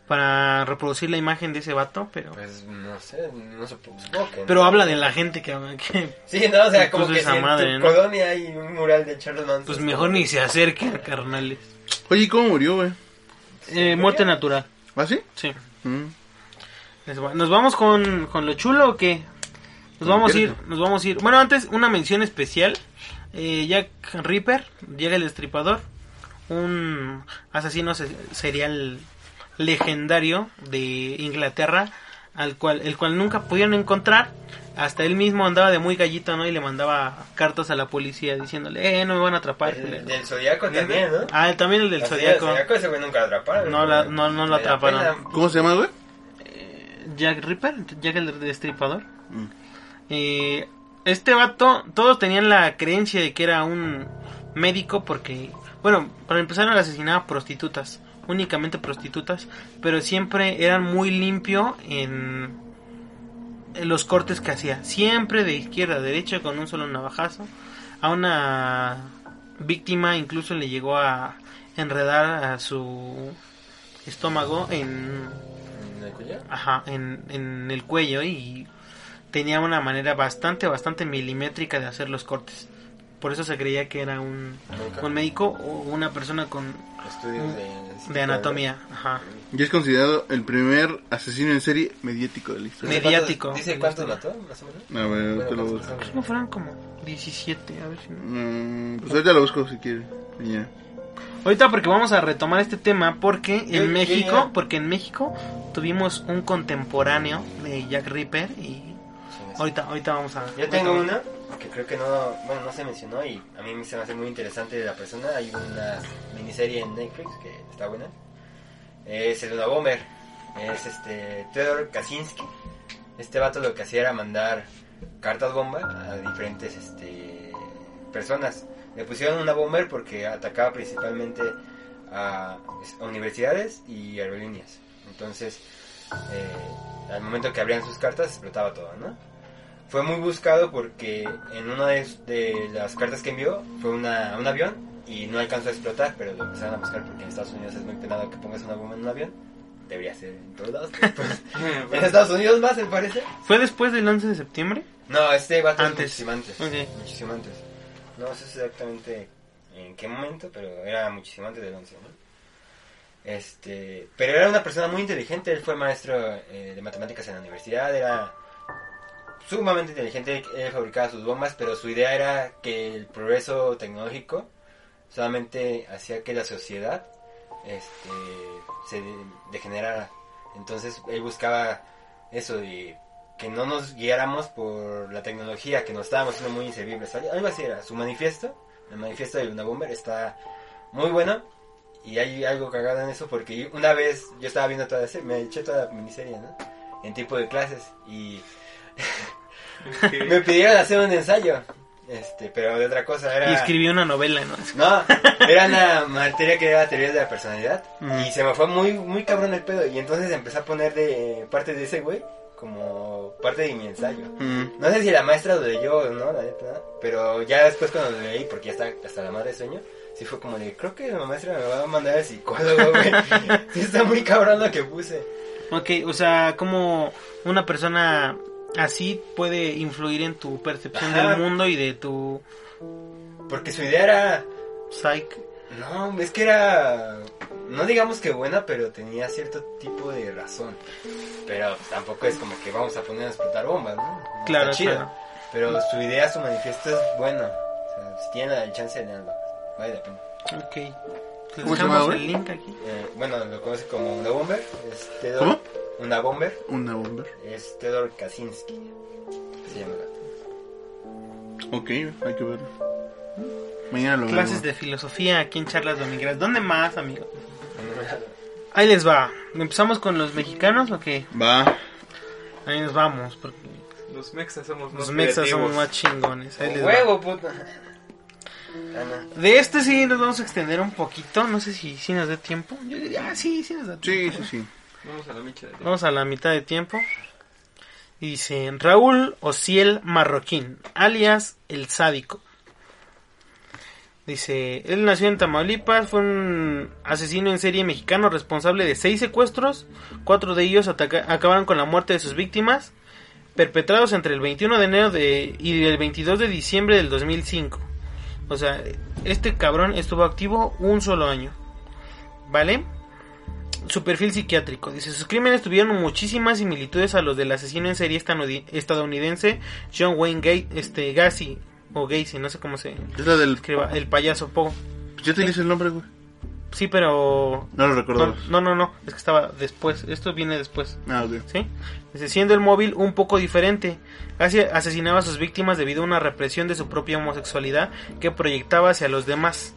para reproducir la imagen de ese vato, pero... Pues no sé, no supongo, supongo que Pero no. habla de la gente que, que Sí, no, o sea, como que esa si en madre, tu ¿no? colonia hay un mural de Charles Manson. pues es mejor ni que- se acerquen, carnales. Oye, ¿y ¿cómo murió, güey? Eh, muerte natural, ¿Ah, sí? sí. Mm. ¿Nos vamos con, con lo chulo o qué? Nos vamos a ir, nos vamos a ir. Bueno, antes una mención especial. Eh, Jack Ripper, llega el destripador, un asesino se- serial legendario de Inglaterra, al cual el cual nunca pudieron encontrar. Hasta él mismo andaba de muy gallito, ¿no? Y le mandaba cartas a la policía diciéndole, eh, no me van a atrapar. El, culero". del Zodíaco también, ¿no? Ah, también el del Zodíaco. El Zodíaco ese güey nunca lo atraparon. No la- no- no lo atraparon. pena. ¿Cómo se llama, güey? Jack Ripper, Jack el destripador. Mm. Eh, este vato, todos tenían la creencia de que era un médico porque, bueno, para empezar él asesinaba prostitutas, únicamente prostitutas, pero siempre eran muy limpio en, en los cortes que hacía, siempre de izquierda a derecha con un solo navajazo. A una víctima incluso le llegó a enredar a su estómago en ¿En el cuello? Ajá, en, en el cuello y tenía una manera bastante, bastante milimétrica de hacer los cortes. Por eso se creía que era un, un médico o una persona con Estudios de... de anatomía. Ajá. Y es considerado el primer asesino en serie mediático de la historia. Dice Mediático. ¿Dice cuántos mató, más o menos? A ver, Bueno, te lo ¿cuántos busco. son? ¿Cómo fueran como 17? A ver si no- Mm, pues ahorita lo busco si quieres. Y ya. Ahorita porque vamos a retomar este tema porque en México, porque en México tuvimos un contemporáneo de Jack Ripper y ahorita, ahorita vamos a... Yo tengo una que creo que no, bueno, no se mencionó y a mí se me hace muy interesante de la persona. Hay una miniserie en Netflix que está buena. Es el bomber. Es este Theodor Kaczynski. Este vato lo que hacía era mandar cartas bomba a diferentes este, personas. Le pusieron una bomber porque atacaba principalmente a, a universidades y aerolíneas. Entonces, eh, al momento que abrían sus cartas explotaba todo, ¿no? Fue muy buscado porque en una de, de las cartas que envió fue una, un avión y no alcanzó a explotar, pero lo empezaron a buscar porque en Estados Unidos es muy penado que pongas una bomba en un avión. Debería ser en todos lados. pues, en Estados Unidos más, me parece. ¿Fue después del 11 de septiembre? No, este va Antes. muchísimo antes. Muchísimo antes. No sé exactamente en qué momento, pero era muchísimo antes del 11, ¿no? Este, pero era una persona muy inteligente, él fue maestro eh, de matemáticas en la universidad, era sumamente inteligente, él fabricaba sus bombas, pero su idea era que el progreso tecnológico solamente hacía que la sociedad este, se de- degenerara. Entonces él buscaba eso de que no nos guiáramos por la tecnología, que nos estábamos siendo muy inservibles. Algo así era. Su manifiesto, el manifiesto de Luna Bomber, está muy bueno. Y hay algo cagado en eso porque una vez yo estaba viendo toda la serie, me eché toda la miniserie, ¿no? En tipo de clases y me pidieron hacer un ensayo. este, pero de otra cosa, era... Y escribió una novela, ¿no? No, era una materia que era teoría de la personalidad. Ujú. Y se me fue muy, muy cabrón el pedo. Y entonces empecé a poner de parte de ese güey como parte de mi ensayo. Mm. No sé si la maestra lo leyó o no, la neta, pero ya después cuando lo leí, porque ya está hasta la madre sueño, sí fue como de, creo que la maestra me va a mandar al psicólogo, güey. sí está muy cabrón lo que puse. Ok, o sea, como una persona así puede influir en tu percepción Ajá. del mundo y de tu Porque su idea era, psyche. no, es que era, no digamos que buena, pero tenía cierto tipo de razón. Pero pues, tampoco es como que vamos a poner a explotar bombas, ¿no? Claro, chido. claro. Pero su idea, su manifiesto es bueno. O sea, si tienen el chance de leerlo, vale la pena. Ok. ¿Cómo el link aquí. Eh, bueno, lo conoce como una bomber. Es Theodor, ¿Cómo? Una bomber. Una bomba. Es Theodor Kaczynski. Se llama. Ok, hay que verlo. Mañana lo Clases vemos. de filosofía aquí en Charlas Domingueras. ¿Dónde más, amigo? Ahí les va. ¿Empezamos con los mexicanos o qué? Va. Ahí nos vamos, porque Los mexas somos más los mexas somos más chingones. Ahí les va. Huevo, puta. Ah. De este sí nos vamos a extender un poquito. No sé si, si nos dé tiempo. Yo diría, ah, sí, sí nos da tiempo. Sí, sí, sí. Vamos a la micha de Vamos a la mitad de tiempo. Dice Raúl Ociel Marroquín, alias El Sádico. Dice, él nació en Tamaulipas, fue un asesino en serie mexicano responsable de seis secuestros, cuatro de ellos acabaron con la muerte de sus víctimas, perpetrados entre el 21 de enero de, y el 22 de diciembre del 2005. O sea, este cabrón estuvo activo un solo año. ¿Vale? Su perfil psiquiátrico. Dice, sus crímenes tuvieron muchísimas similitudes a los del asesino en serie estadounidense John Wayne Gacy, este, Gacy, o Gacy, no sé cómo se Es la del. escriba, el payaso Pogo. Yo te hice el nombre, güey. Sí, pero... No lo recuerdo. no, no, no, es que estaba después, esto viene después. Ah, ok. ¿sí? Dice, siendo el móvil un poco diferente. Casi asesinaba a sus víctimas debido a una represión de su propia homosexualidad que proyectaba hacia los demás.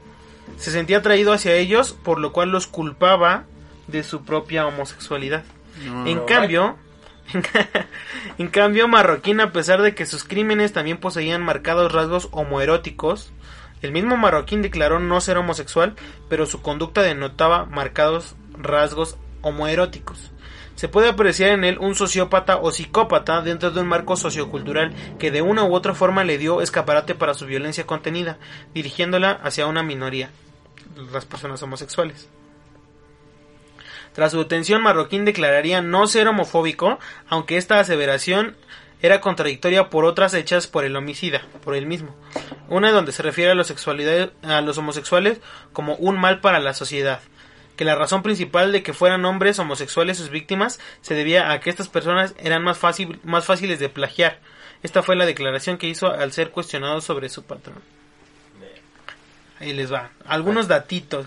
Se sentía atraído hacia ellos, por lo cual los culpaba de su propia homosexualidad. No, en no. cambio, en cambio, Marroquín, a pesar de que sus crímenes también poseían marcados rasgos homoeróticos, el mismo Marroquín declaró no ser homosexual, pero su conducta denotaba marcados rasgos homoeróticos. Se puede apreciar en él un sociópata o psicópata dentro de un marco sociocultural que de una u otra forma le dio escaparate para su violencia contenida, dirigiéndola hacia una minoría, las personas homosexuales. Tras su detención, Marroquín declararía no ser homofóbico, aunque esta aseveración era contradictoria por otras hechas por el homicida, por él mismo. Una donde se refiere a, los homosexuales como un mal para la sociedad. Que la razón principal de que fueran hombres homosexuales sus víctimas se debía a que estas personas eran más fáciles de plagiar. Esta fue la declaración que hizo al ser cuestionado sobre su patrón. Ahí les va. Algunos datitos.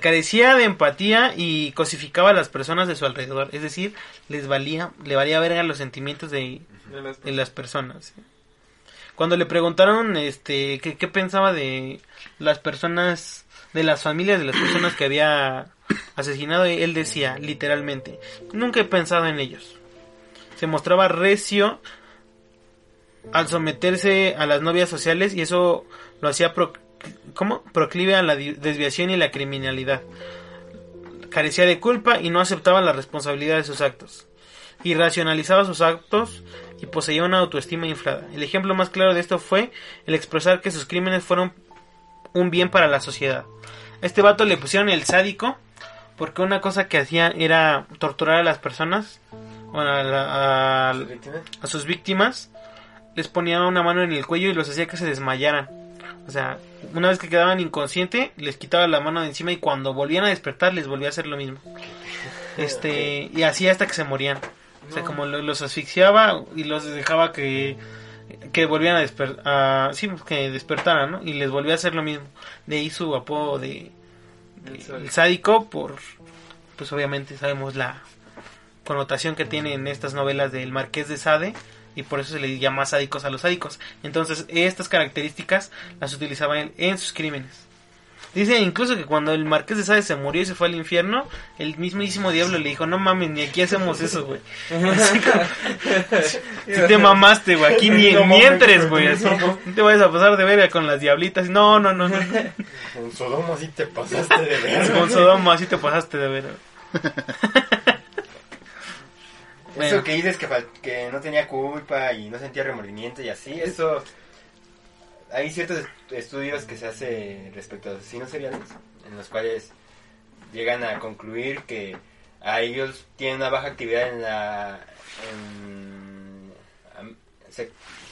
Carecía de empatía y cosificaba a las personas de su alrededor. Es decir, les valía, le valía verga los sentimientos de, de las- de las personas. Cuando le preguntaron este qué, qué pensaba de las personas, de las familias de las personas que había asesinado, él decía literalmente, nunca he pensado en ellos. Se mostraba recio al someterse a las novias sociales y eso lo hacía pro- ¿cómo? proclive a la desviación y la criminalidad. Carecía de culpa y no aceptaba la responsabilidad de sus actos. Irracionalizaba sus actos y poseía una autoestima inflada. El ejemplo más claro de esto fue el expresar que sus crímenes fueron un bien para la sociedad. A este vato le pusieron el sádico porque una cosa que hacía era torturar a las personas, bueno, a, a sus víctimas, les ponía una mano en el cuello y los hacía que se desmayaran. O sea, una vez que quedaban inconsciente, les quitaba la mano de encima y cuando volvían a despertar les volvía a hacer lo mismo. Este, y así hasta que se morían. O sea, como lo- los asfixiaba y los dejaba que que volvieran a despertar, sí, que despertaran, ¿no? Y les volvía a hacer lo mismo. De ahí su apodo de, de- El sádico. el sádico por pues obviamente sabemos la connotación que tiene en estas novelas del Marqués de Sade y por eso se le llama sádicos a los sádicos. Entonces, estas características las utilizaba él en sus crímenes. Dice incluso que cuando el Marqués de Sade se murió y se fue al infierno, el mismísimo diablo le dijo, no mames, ni aquí hacemos eso, güey. Así como, si te mamaste, güey, aquí ni, No ni mames, entres, güey, no así. mames. No te vayas a pasar de verga con las diablitas. No, no, no, no. En Sodoma sí te pasaste de ver. Con Sodoma así te pasaste de ver. Bueno. Eso que dices que, que no tenía culpa y no sentía remordimiento y así, eso... Hay ciertos est- estudios que se hace respecto a asesinos seriales, en los cuales llegan a concluir que a ellos tienen una baja actividad en la en, am- sec-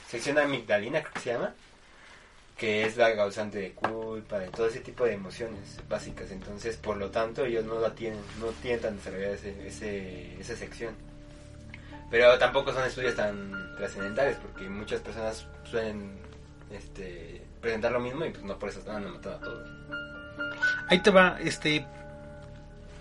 sección amigdalina, creo que se llama, que es la causante de culpa, de todo ese tipo de emociones básicas. Entonces, por lo tanto, ellos no la tienen, no tienen tan desarrollada ese, ese- esa sección. Pero tampoco son estudios tan trascendentales, porque muchas personas suelen este, presentar lo mismo y pues no por eso están matando a todos. Ahí te va, este.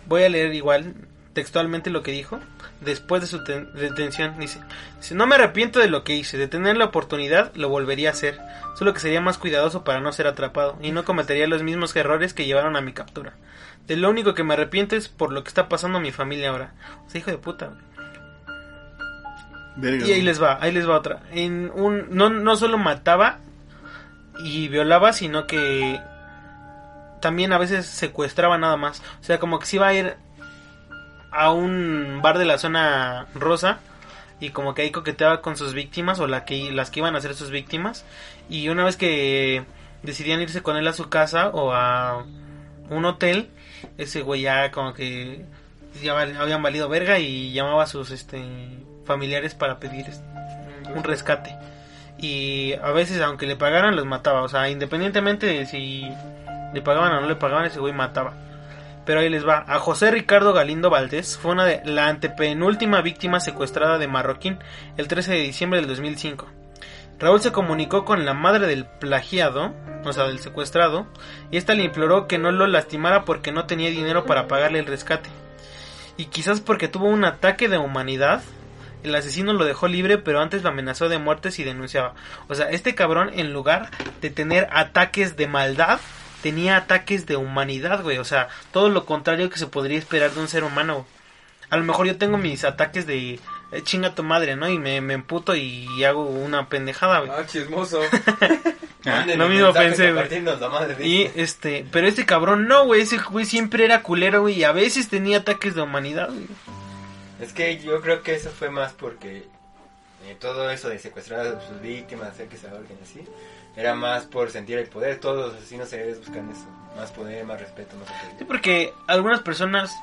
Voy a leer igual textualmente lo que dijo. Después de su ten- detención, dice: dice, No me arrepiento de lo que hice. De tener la oportunidad, lo volvería a hacer. Solo que sería más cuidadoso para no ser atrapado. Y no cometería los mismos errores que llevaron a mi captura. De lo único que me arrepiento es por lo que está pasando a mi familia ahora. O sea, hijo de puta. Verga, Y ahí les va, ahí les va otra. En un, no, no solo mataba y violaba, sino que también a veces secuestraba nada más. O sea, como que se iba a ir a un bar de la zona rosa y como que ahí coqueteaba con sus víctimas o la que, las que iban a ser sus víctimas. Y una vez que decidían irse con él a su casa o a un hotel, ese güey ya como que ya habían valido verga y llamaba a sus este familiares para pedir un rescate. Y a veces aunque le pagaran los mataba, o sea, independientemente de si le pagaban o no le pagaban, ese güey mataba. Pero ahí les va. A José Ricardo Galindo Valdés fue una de la antepenúltima víctima secuestrada de Marroquín el 13 de diciembre del 2005. Raúl se comunicó con la madre del plagiado, o sea, del secuestrado, y esta le imploró que no lo lastimara porque no tenía dinero para pagarle el rescate. Y quizás porque tuvo un ataque de humanidad, el asesino lo dejó libre, pero antes lo amenazó de muertes y denunciaba. O sea, este cabrón, en lugar de tener ataques de maldad, tenía ataques de humanidad, güey. O sea, todo lo contrario que se podría esperar de un ser humano. A lo mejor yo tengo mis ataques de eh, chinga tu madre, ¿no? Y me, me emputo y hago una pendejada, güey. Ah, chismoso. Lo mismo pensé, güey. Y este, pero este cabrón no, güey. Ese güey siempre era culero, güey. Y a veces tenía ataques de humanidad, güey. Es que yo creo que eso fue más porque eh, todo eso de secuestrar a sus víctimas, hacer que se ahorquen así, era más por sentir el poder. Todos los asesinos seriales buscan eso. Más poder, más respeto, más Sí, autoridad. porque algunas personas,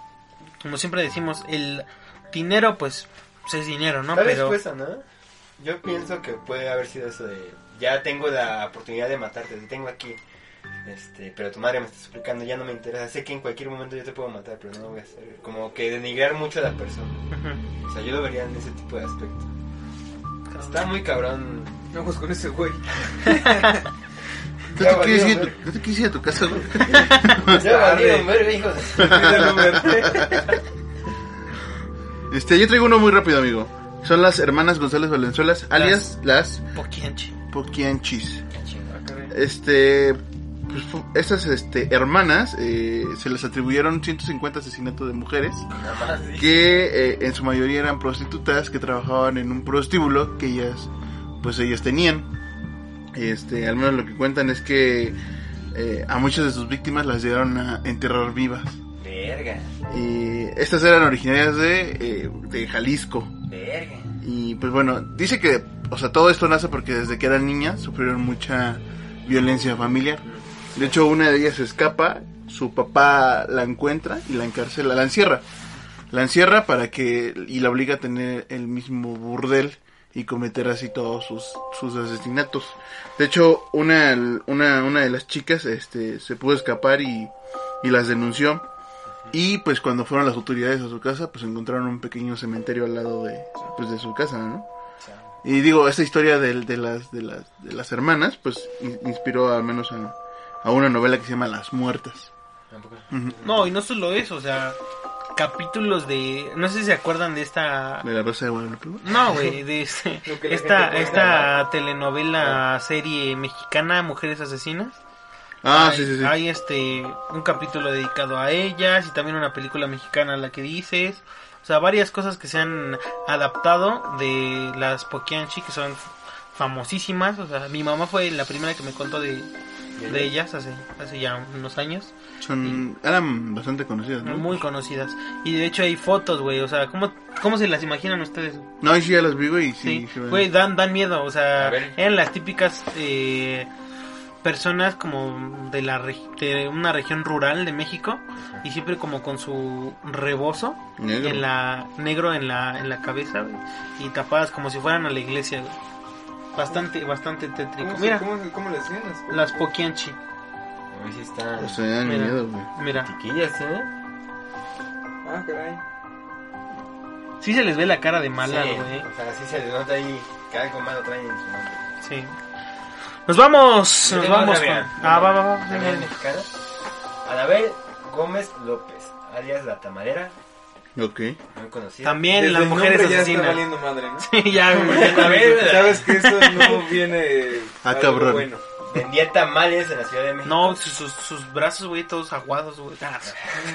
como siempre decimos, el dinero, pues, pues, es dinero, ¿no? Tal vez Pero eso, ¿no? Yo pienso que puede haber sido eso de... Ya tengo la oportunidad de matarte, te tengo aquí. Este, pero tu madre me está suplicando, ya no me interesa. Sé que en cualquier momento yo te puedo matar, pero no lo voy a hacer. Como que denigrar mucho a la persona. O sea, yo lo vería en ese tipo de aspecto. Está muy cabrón. Vamos con ese güey. ¿No te, ir, a tu- ¿No te quieres ir a tu casa, güey? Ya valieron verga, hijos. Este, yo traigo uno muy rápido, amigo. Son las hermanas González Valenzuelas, alias las Poquianchi. Poquianchis. Este, pues, estas este, hermanas eh, se les atribuyeron 150 asesinatos de mujeres que eh, en su mayoría eran prostitutas que trabajaban en un prostíbulo que ellas, pues ellas tenían. Este, al menos lo que cuentan es que eh, a muchas de sus víctimas las llegaron a enterrar vivas. Verga, Y estas eran originarias de, de Jalisco. verga. Y pues bueno, dice que, o sea, todo esto nace porque desde que eran niñas sufrieron mucha violencia familiar. De hecho, una de ellas se escapa, su papá la encuentra y la encarcela, la encierra. La encierra para que, y la obliga a tener el mismo burdel y cometer así todos sus, sus asesinatos. De hecho, una, una, una de las chicas este, se pudo escapar y, y las denunció. Y pues cuando fueron las autoridades a su casa, pues encontraron un pequeño cementerio al lado de, pues, de su casa, ¿no? Y digo, esta historia de, de las, de las, de las hermanas, pues in- inspiró al menos a, a una novela que se llama Las Muertas. No, y no solo eso, o sea, capítulos de... No sé si se acuerdan de esta... De la Rosa de Guadalupe. No, güey, de este- esta, esta telenovela serie mexicana, Mujeres Asesinas. Ah, hay, sí, sí, sí. Hay este un capítulo dedicado a ellas y también una película mexicana a la que dices. O sea, varias cosas que se han adaptado de las Pokianchi que son famosísimas. O sea, mi mamá fue la primera que me contó de, de ellas hace, hace ya unos años. Son, eran bastante conocidas, ¿no? Muy conocidas. Y de hecho hay fotos, güey. O sea, ¿cómo, ¿cómo se las imaginan ustedes? No, ahí sí ya las vi, güey, y sí. Güey, dan, dan miedo. O sea, eran las típicas eh, personas como de, la de una región rural de México. Y siempre como con su rebozo Negro. en la negro en la en la cabeza güey, y tapadas como si fueran a la iglesia güey. Bastante bastante tétrico ¿Cómo, mira cómo, cómo le decían las las poquianchi A ver si están O sea, dan Mira. miedo, güey. mira tiquillas, ¿eh? Ah, caray. sí se les ve la cara de mala sí, güey o sea, sí se les nota ahí que algo malo traen en su nombre. sí nos vamos Yo nos vamos con... ah va va va mexicana. Anabel Gómez López, alias La Tamalera, Ok. muy también Desde las el mujeres ya asesinas está valiendo madre, ¿no? sí ya güey. Sabes que eso no viene Ah, algo cabrón. bueno. Vendía tamales en la Ciudad de México. no sus, sus, sus brazos güey todos aguados güey Ah.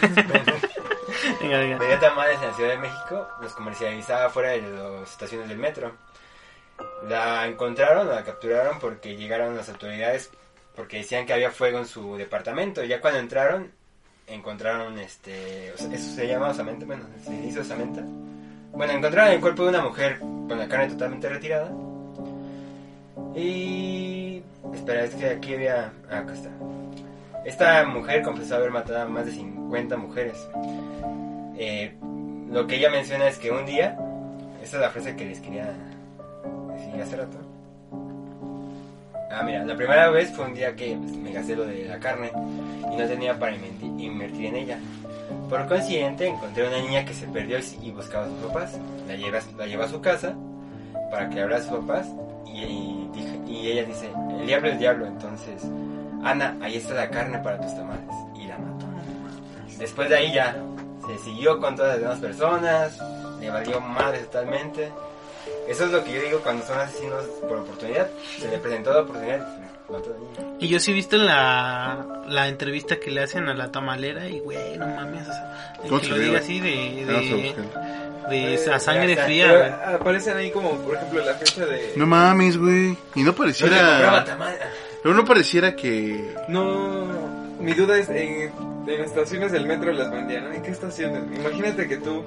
venga venga Vendía tamales en la Ciudad de México, los comercializaba fuera de las estaciones del metro. La encontraron, la capturaron porque llegaron las autoridades porque decían que había fuego en su departamento. Ya cuando entraron, encontraron este. o sea, eso se llama osamenta, bueno, se dice osamenta. Bueno, encontraron el cuerpo de una mujer con la carne totalmente retirada. Y. Espera, es que aquí había. Ah, acá está. Esta mujer confesó haber matado a más de 50 mujeres. Eh, lo que ella menciona es que un día. Esta es la frase que les quería decir hace rato. Ah, mira, la primera vez fue un día que me gasté lo de la carne y no tenía para inverti- invertir en ella. Por consiguiente, encontré una niña que se perdió y buscaba a sus papás. La llevé, a- la llevé a su casa para que hablara a sus papás y, y dije- y ella dice, el diablo es diablo, entonces, Ana, ahí está la carne para tus tamales. Y la mató. Después de ahí ya se siguió con todas las demás personas, le valió madre totalmente. Eso es lo que yo digo cuando son asesinos por oportunidad. Se le presentó la oportunidad y yo sí he visto la, la entrevista que le hacen a la tamalera y, güey, no mames, o sea, ¿Cómo que lo diga así de, Vamos a de, de Eh, a sangre fría, Pero güey. aparecen ahí como, por ejemplo, la fecha de... No mames, güey. Y no pareciera. Pero no pareciera que. No, mi duda es en, en estaciones del metro las vendían, ¿no? ¿En qué estaciones? Imagínate que tú...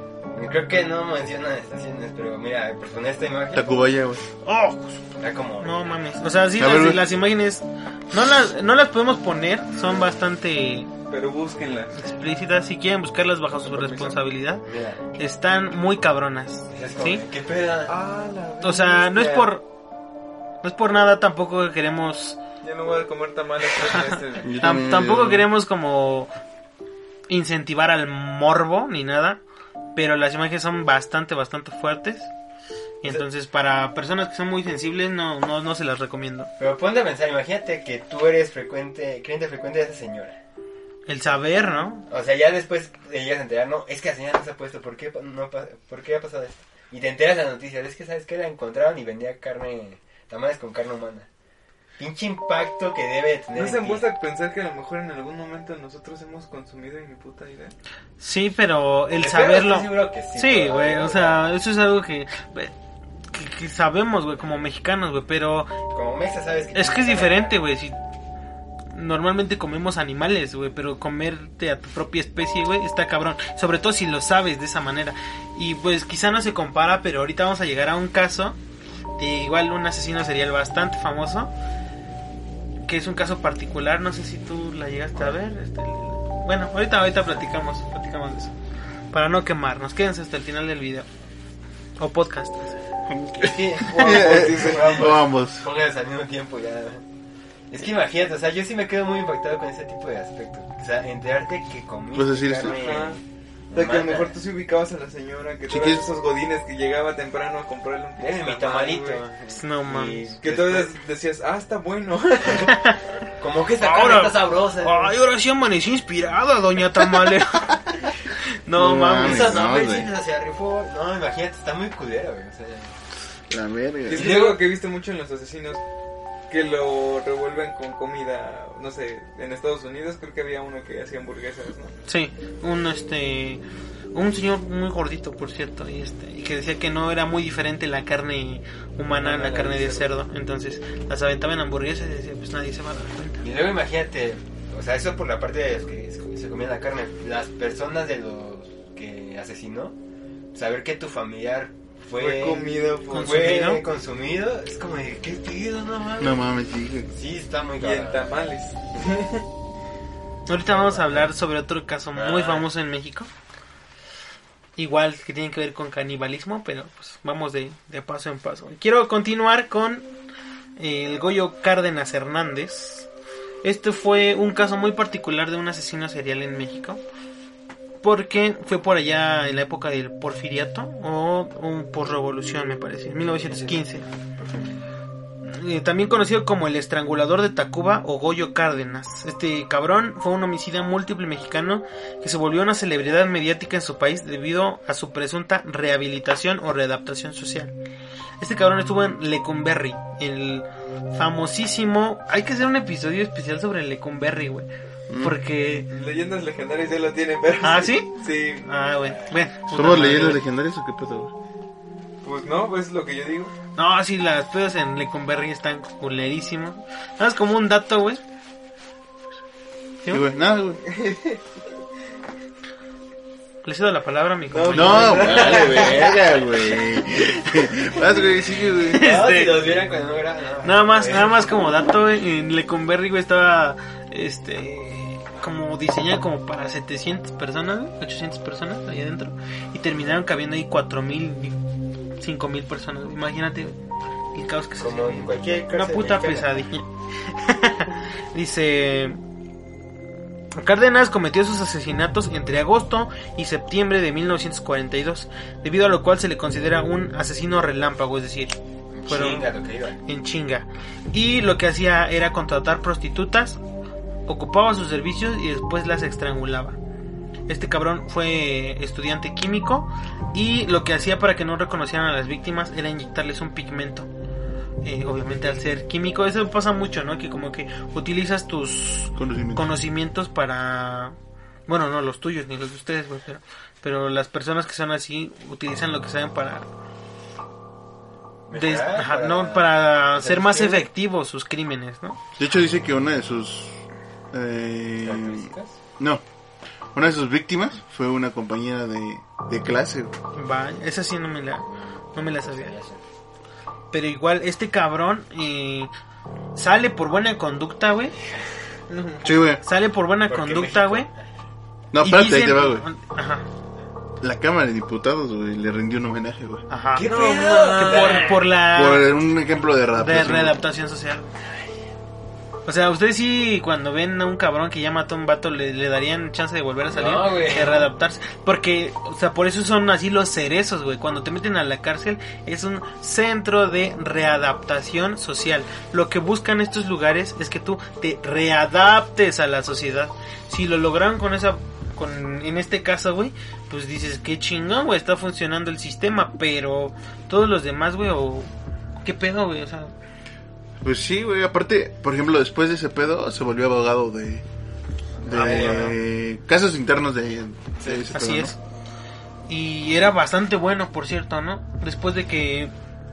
Creo que no mencionan estaciones, pero mira, por poner esta imagen, Tacubaya, güey. Oh, era como... no mames. O sea, sí, ver, las, imágenes no las, no las podemos poner, son bastante Pero búsquenlas. explícitas. Si quieren buscarlas bajo su responsabilidad, Mira, están muy cabronas. ¿Sí? ¿Qué pedo? Ah, la O sea, no es por. No es por nada, tampoco queremos. Ya no voy a comer tamales con este. Tampoco queremos como. incentivar al morbo ni nada. Pero las imágenes son bastante, bastante fuertes. Y entonces, para personas que son muy sensibles, no, no, no se las recomiendo. Pero ponte a pensar, imagínate que tú eres frecuente, cliente frecuente de esa señora. El saber, ¿no? O sea, ya después ellas se enteran, no, es que la señora no se ha puesto, ¿por qué, no, ¿por qué ha pasado esto? Y te enteras la noticia, es que sabes que la encontraron y vendía carne, tamales con carne humana. Pinche impacto que debe de tener. ¿No se han puesto a pensar que a lo mejor en algún momento nosotros hemos consumido ni puta idea? Sí, pero el saberlo. estoy seguro que sí. Sí, güey, o sea, eso es algo que. que, que sabemos, güey, como mexicanos, güey, pero. Como mexa sabes que... Es que es diferente, güey. Si normalmente comemos animales, güey, pero comerte a tu propia especie, güey, está cabrón. Sobre todo si lo sabes de esa manera. Y pues quizá no se compara, pero ahorita vamos a llegar a un caso de igual un asesino serial bastante famoso, que es un caso particular. No sé si tú la llegaste a ver. este, bueno, ahorita ahorita platicamos, platicamos de eso. Para no quemarnos, quédense hasta el final del video o podcast. Que... Vamos. Pónganse al mismo tiempo ya. Es que imagínate, o sea, yo sí me quedo muy impactado con ese tipo de aspecto. O sea, enterarte que comí Pues decir. O sea, que a lo mejor tú sí ubicabas a la señora, que Sí, todos esos godines que llegaba temprano a comprarle un Eh, mi tamal, tamalito. güey. No mames. Que todos decías, ah, está bueno. Como que esta Ahora- carne está sabrosa. Ay, ahora sí amanecí inspirada, doña Tamalera. no, No mames. Esa no, güey. No, imagínate, está muy culera, güey. O sea, La verga. Es algo que he visto mucho en los asesinos, que lo revuelven con comida, no sé, en Estados Unidos creo que había uno que hacía hamburguesas, ¿no? Sí, un este un señor muy gordito, por cierto, y este y que decía que no era muy diferente la carne humana a la carne de cerdo, entonces las aventaban en hamburguesas y decía, pues nadie se va a dar cuenta. Y luego imagínate, o sea, eso por la parte de los que se- se comían la carne. Las personas de los que asesinó, saber que tu familiar fue, Fue comido por... fue ¿Consumido? consumido, es como de, ¿qué pido? No mames. No mames, sí. Sí, está muy Y en tamales. Ahorita vamos a hablar sobre otro caso muy Ah. famoso en México. Igual que tiene que ver con canibalismo, pero pues vamos de, de paso en paso. Quiero continuar con el Goyo Cárdenas Hernández. Este fue un caso muy particular de un asesino serial en México. Porque fue por allá en la época del porfiriato o un posrevolución, me parece, en 1915. Eh, también conocido como el estrangulador de Tacuba o Goyo Cárdenas. Este cabrón fue un homicida múltiple mexicano que se volvió una celebridad mediática en su país debido a su presunta rehabilitación o readaptación social. Este cabrón estuvo en Lecumberri, el famosísimo... Hay que hacer un episodio especial sobre Lecumberri, güey. Porque... Leyendas legendarias ya lo tienen, pero... ¿Ah, sí? Sí. Ah, güey. Bueno, puta ¿Somos leyendas legendarias o qué pedo, güey? Pues no, pues es lo que yo digo. No, sí, las pedos en Lecumberri están culerísimos. Nada más como un dato, güey. Sí, güey, nada, güey. Le cedo la palabra a mi No, compañero. No, vale, verga, güey. Vas, güey, sigue, güey. No, Este- si los vieran cuando no era... no, Nada más, nada más como dato, güey, en Lecumberri, güey, estaba, este, como diseñada como para 700 personas, güey, 800 personas ahí adentro, y terminaron cabiendo ahí 4000, 5000 personas, imagínate el caos que se Como en cualquier Una puta pesadilla. Dice, Cárdenas cometió sus asesinatos entre agosto y septiembre de 1942, debido a lo cual se le considera un asesino relámpago, es decir, fueron Chinga lo que iba. en chinga. Y lo que hacía era contratar prostitutas, ocupaba sus servicios y después las estrangulaba. Este cabrón fue estudiante químico y lo que hacía para que no reconocieran a las víctimas era inyectarles un pigmento. Eh, obviamente al ser químico, eso pasa mucho, ¿no? Que como que utilizas tus Conocimiento. conocimientos para... Bueno, no los tuyos ni los de ustedes, güey, pero, pero las personas que son así utilizan lo que saben para... des- Mejorar, ajá, para- no, para hacer más efectivos sus crímenes, ¿no? De hecho, dice que una de sus. Eh, no. Una de sus víctimas fue una compañera de, de clase. Va, esa sí no me la, no me la sabía. Pero igual, este cabrón eh, sale por buena conducta, güey. Sí, güey. Sale por buena ¿Por qué conducta, güey. No, espérate, ahí dicen- te va, güey. Ajá, La Cámara de Diputados, güey, le rindió un homenaje, güey. ajá. ¿Qué No, que por, por la... Por un ejemplo de de readaptación. readaptación social. O sea, ustedes sí, cuando ven a un cabrón que ya mató a un vato, le, le darían chance de volver a salir, No, de readaptarse. Porque, o sea, por eso son así los cerezos, güey. Cuando te meten a la cárcel, es un centro de readaptación social. Lo que buscan estos lugares es que tú te readaptes a la sociedad. Si lo lograron con esa, con, en este caso, güey, pues dices, qué chingón, güey, está funcionando el sistema. Pero todos los demás, güey, o. ¿Qué pedo, güey? O sea. Pues sí, güey. Aparte, por ejemplo, después de ese pedo, se volvió abogado de. de casos internos de. de ese Así pedo, ¿no? es. Y era bastante bueno, por cierto, ¿no? Después de que...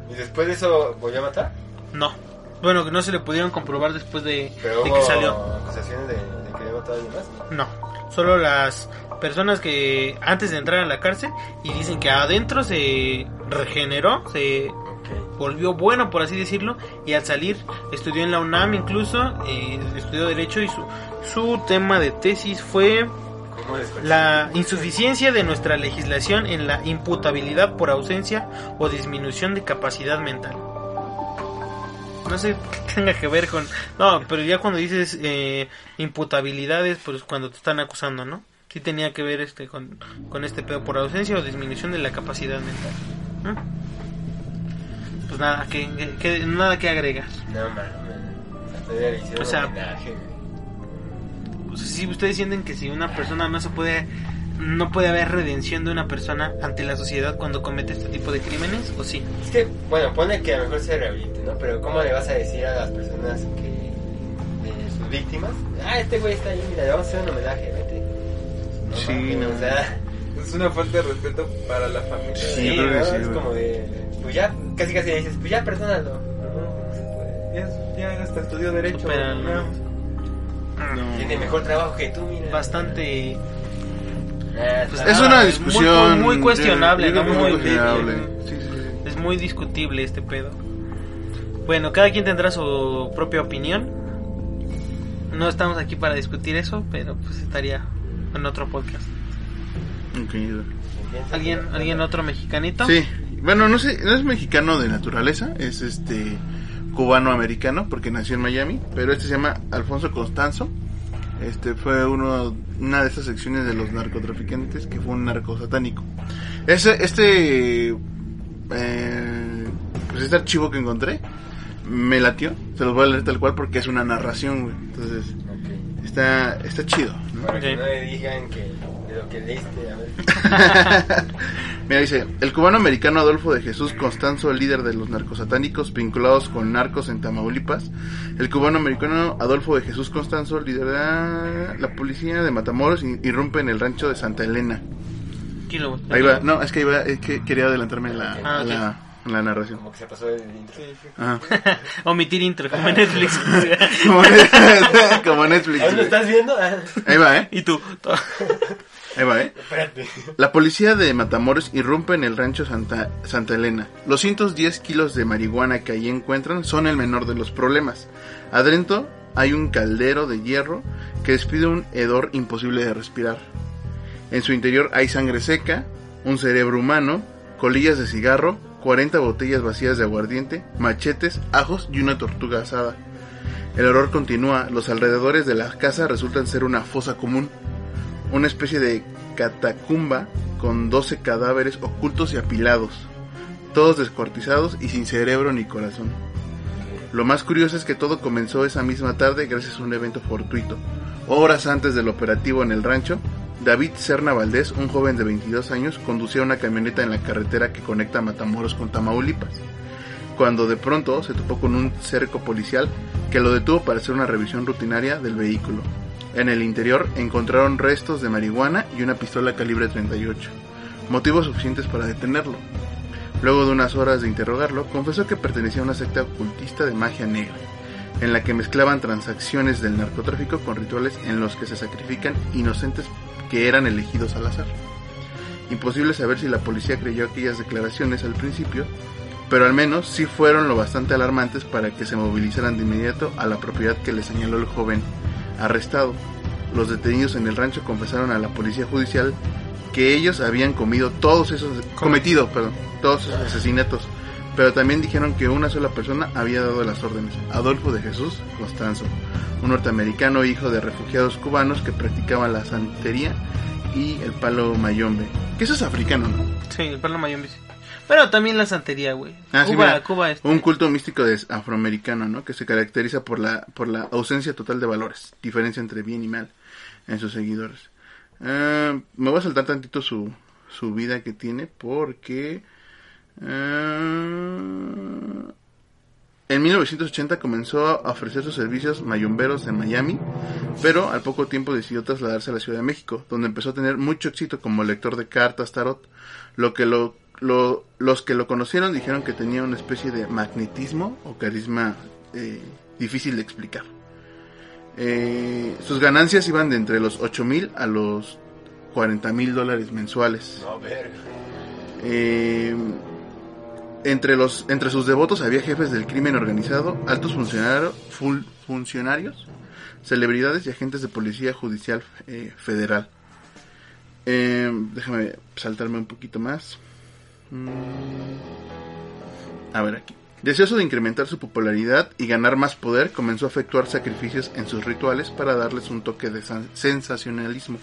¿Y después de eso volvió a matar? No. Bueno, que no se le pudieron comprobar después de, Pero de que salió. acusaciones de, de que había matado a alguien más. No. Solo las personas que antes de entrar a la cárcel y dicen que adentro se regeneró, se. Volvió bueno, por así decirlo, y al salir estudió en la UNAM incluso, eh, estudió Derecho y su, su tema de tesis fue la insuficiencia de nuestra legislación en la imputabilidad por ausencia o disminución de capacidad mental. No sé qué tenga que ver con... No, pero ya cuando dices eh, imputabilidades, pues cuando te están acusando, ¿no? Sí tenía que ver este con, con este pedo por ausencia o disminución de la capacidad mental. ¿Mm? Pues nada, que, que- que- nada que agregar. No mames. O sea, homenaje. Pues, si ustedes sienten que si una persona no se puede no puede haber redención de una persona ante la sociedad cuando comete este tipo de crímenes, ¿o sí? Es que, bueno, pone que a lo mejor se rehabilite, ¿no? Pero ¿cómo le vas a decir a las personas que de sus víctimas? Ah, este güey está ahí, mira, le vamos a hacer un homenaje, vete. No, Sí, mames, no. o sea, Es una falta de respeto para la familia. sí, que ¿no? sí, es como de, pues ya, casi casi dices, pues ya perdónalo. No, no se puede. Ya, ya hasta estudió Derecho. Pero no. Tiene mejor trabajo que tú, mira. Bastante... Ah, Pues, Es una muy- discusión. muy cuestionable, yo creo ¿no? Muy- cuestionable. Sí, sí, sí. Es muy discutible este pedo. Bueno, cada quien tendrá su propia opinión. No estamos aquí para discutir eso, pero pues estaría en otro podcast. ¿Alguien, ¿alguien otro mexicanito? Sí, bueno, no sé, no es mexicano de naturaleza, es este cubano-americano porque nació en Miami, pero este se llama Alfonso Constanzo. Este fue uno, una de esas secciones de los narcotraficantes que fue un narco satánico. Ese, este, eh, pues este archivo que encontré me latió, se los voy a leer tal cual porque es una narración, güey. Entonces está, está chido. ¿no? Para que Ok. no le digan que de lo que leíste, a ver. Mira, dice, el cubano americano Adolfo de Jesús Constanzo, líder de los narcosatánicos vinculados con narcos en Tamaulipas. El cubano americano Adolfo de Jesús Constanzo, líder de la policía de Matamoros, irrumpe en el rancho de Santa Elena. Ahí va, no, es que, iba, es que quería adelantarme en la, Ah, la, narración. Como que se pasó el intro. Ajá. Omitir intro, como en Netflix. Como, Net- como Netflix. ¿Aún lo estás viendo? Ah, Ahí va, ¿eh? y tú. Ahí va, ¿eh? espérate. La policía de Matamoros irrumpe en el rancho Santa, Santa Elena. Los 110 kilos de marihuana que allí encuentran son el menor de los problemas. Adentro hay un caldero de hierro que despide un hedor imposible de respirar. En su interior hay sangre seca, un cerebro humano, colillas de cigarro, 40 botellas vacías de aguardiente, machetes, ajos y una tortuga asada. El horror continúa, los alrededores de la casa resultan ser una fosa común una especie de catacumba con 12 cadáveres ocultos y apilados, todos descuartizados y sin cerebro ni corazón. Lo más curioso es que todo comenzó esa misma tarde gracias a un evento fortuito. Horas antes del operativo en el rancho, David Serna Valdés, un joven de 22 años, conducía una camioneta en la carretera que conecta Matamoros con Tamaulipas, cuando de pronto se topó con un cerco policial que lo detuvo para hacer una revisión rutinaria del vehículo. En el interior encontraron restos de marihuana y una pistola calibre 38, motivos suficientes para detenerlo. Luego de unas horas de interrogarlo, confesó que pertenecía a una secta ocultista de magia negra, en la que mezclaban transacciones del narcotráfico con rituales en los que se sacrifican inocentes que eran elegidos al azar. Imposible saber si la policía creyó aquellas declaraciones al principio, pero al menos sí fueron lo bastante alarmantes para que se movilizaran de inmediato a la propiedad que le señaló el joven arrestado. Los detenidos en el rancho confesaron a la policía judicial que ellos habían comido todos esos cometido, todos esos asesinatos, pero también dijeron que una sola persona había dado las órdenes, Adolfo de Jesús Constanzo, un norteamericano hijo de refugiados cubanos que practicaban la santería y el palo mayombe, que eso es africano, ¿no? Sí, el perro mayombe. sí. Pero también la santería, güey. Ah, sí, Cuba, mira, Cuba este, un culto místico de afroamericano, ¿no? Que se caracteriza por la por la ausencia total de valores, diferencia entre bien y mal en sus seguidores. Ah, me voy a saltar tantito su su vida que tiene porque ah, en 1980 comenzó a ofrecer sus servicios mayomberos en Miami, pero al poco tiempo decidió trasladarse a la Ciudad de México, donde empezó a tener mucho éxito como lector de cartas tarot, lo que lo, lo- los que lo conocieron dijeron que tenía una especie de magnetismo o carisma eh, difícil de explicar. Eh, sus ganancias iban de entre los 8 mil a los 40 mil dólares mensuales. Eh, entre, los, entre sus devotos había jefes del crimen organizado, altos funcionario- ful- funcionarios, celebridades y agentes de policía judicial eh, federal. Déjame saltarme un poquito más. Mm. A ver aquí. Deseoso de incrementar su popularidad y ganar más poder, comenzó a efectuar sacrificios en sus rituales para darles un toque de sensacionalismo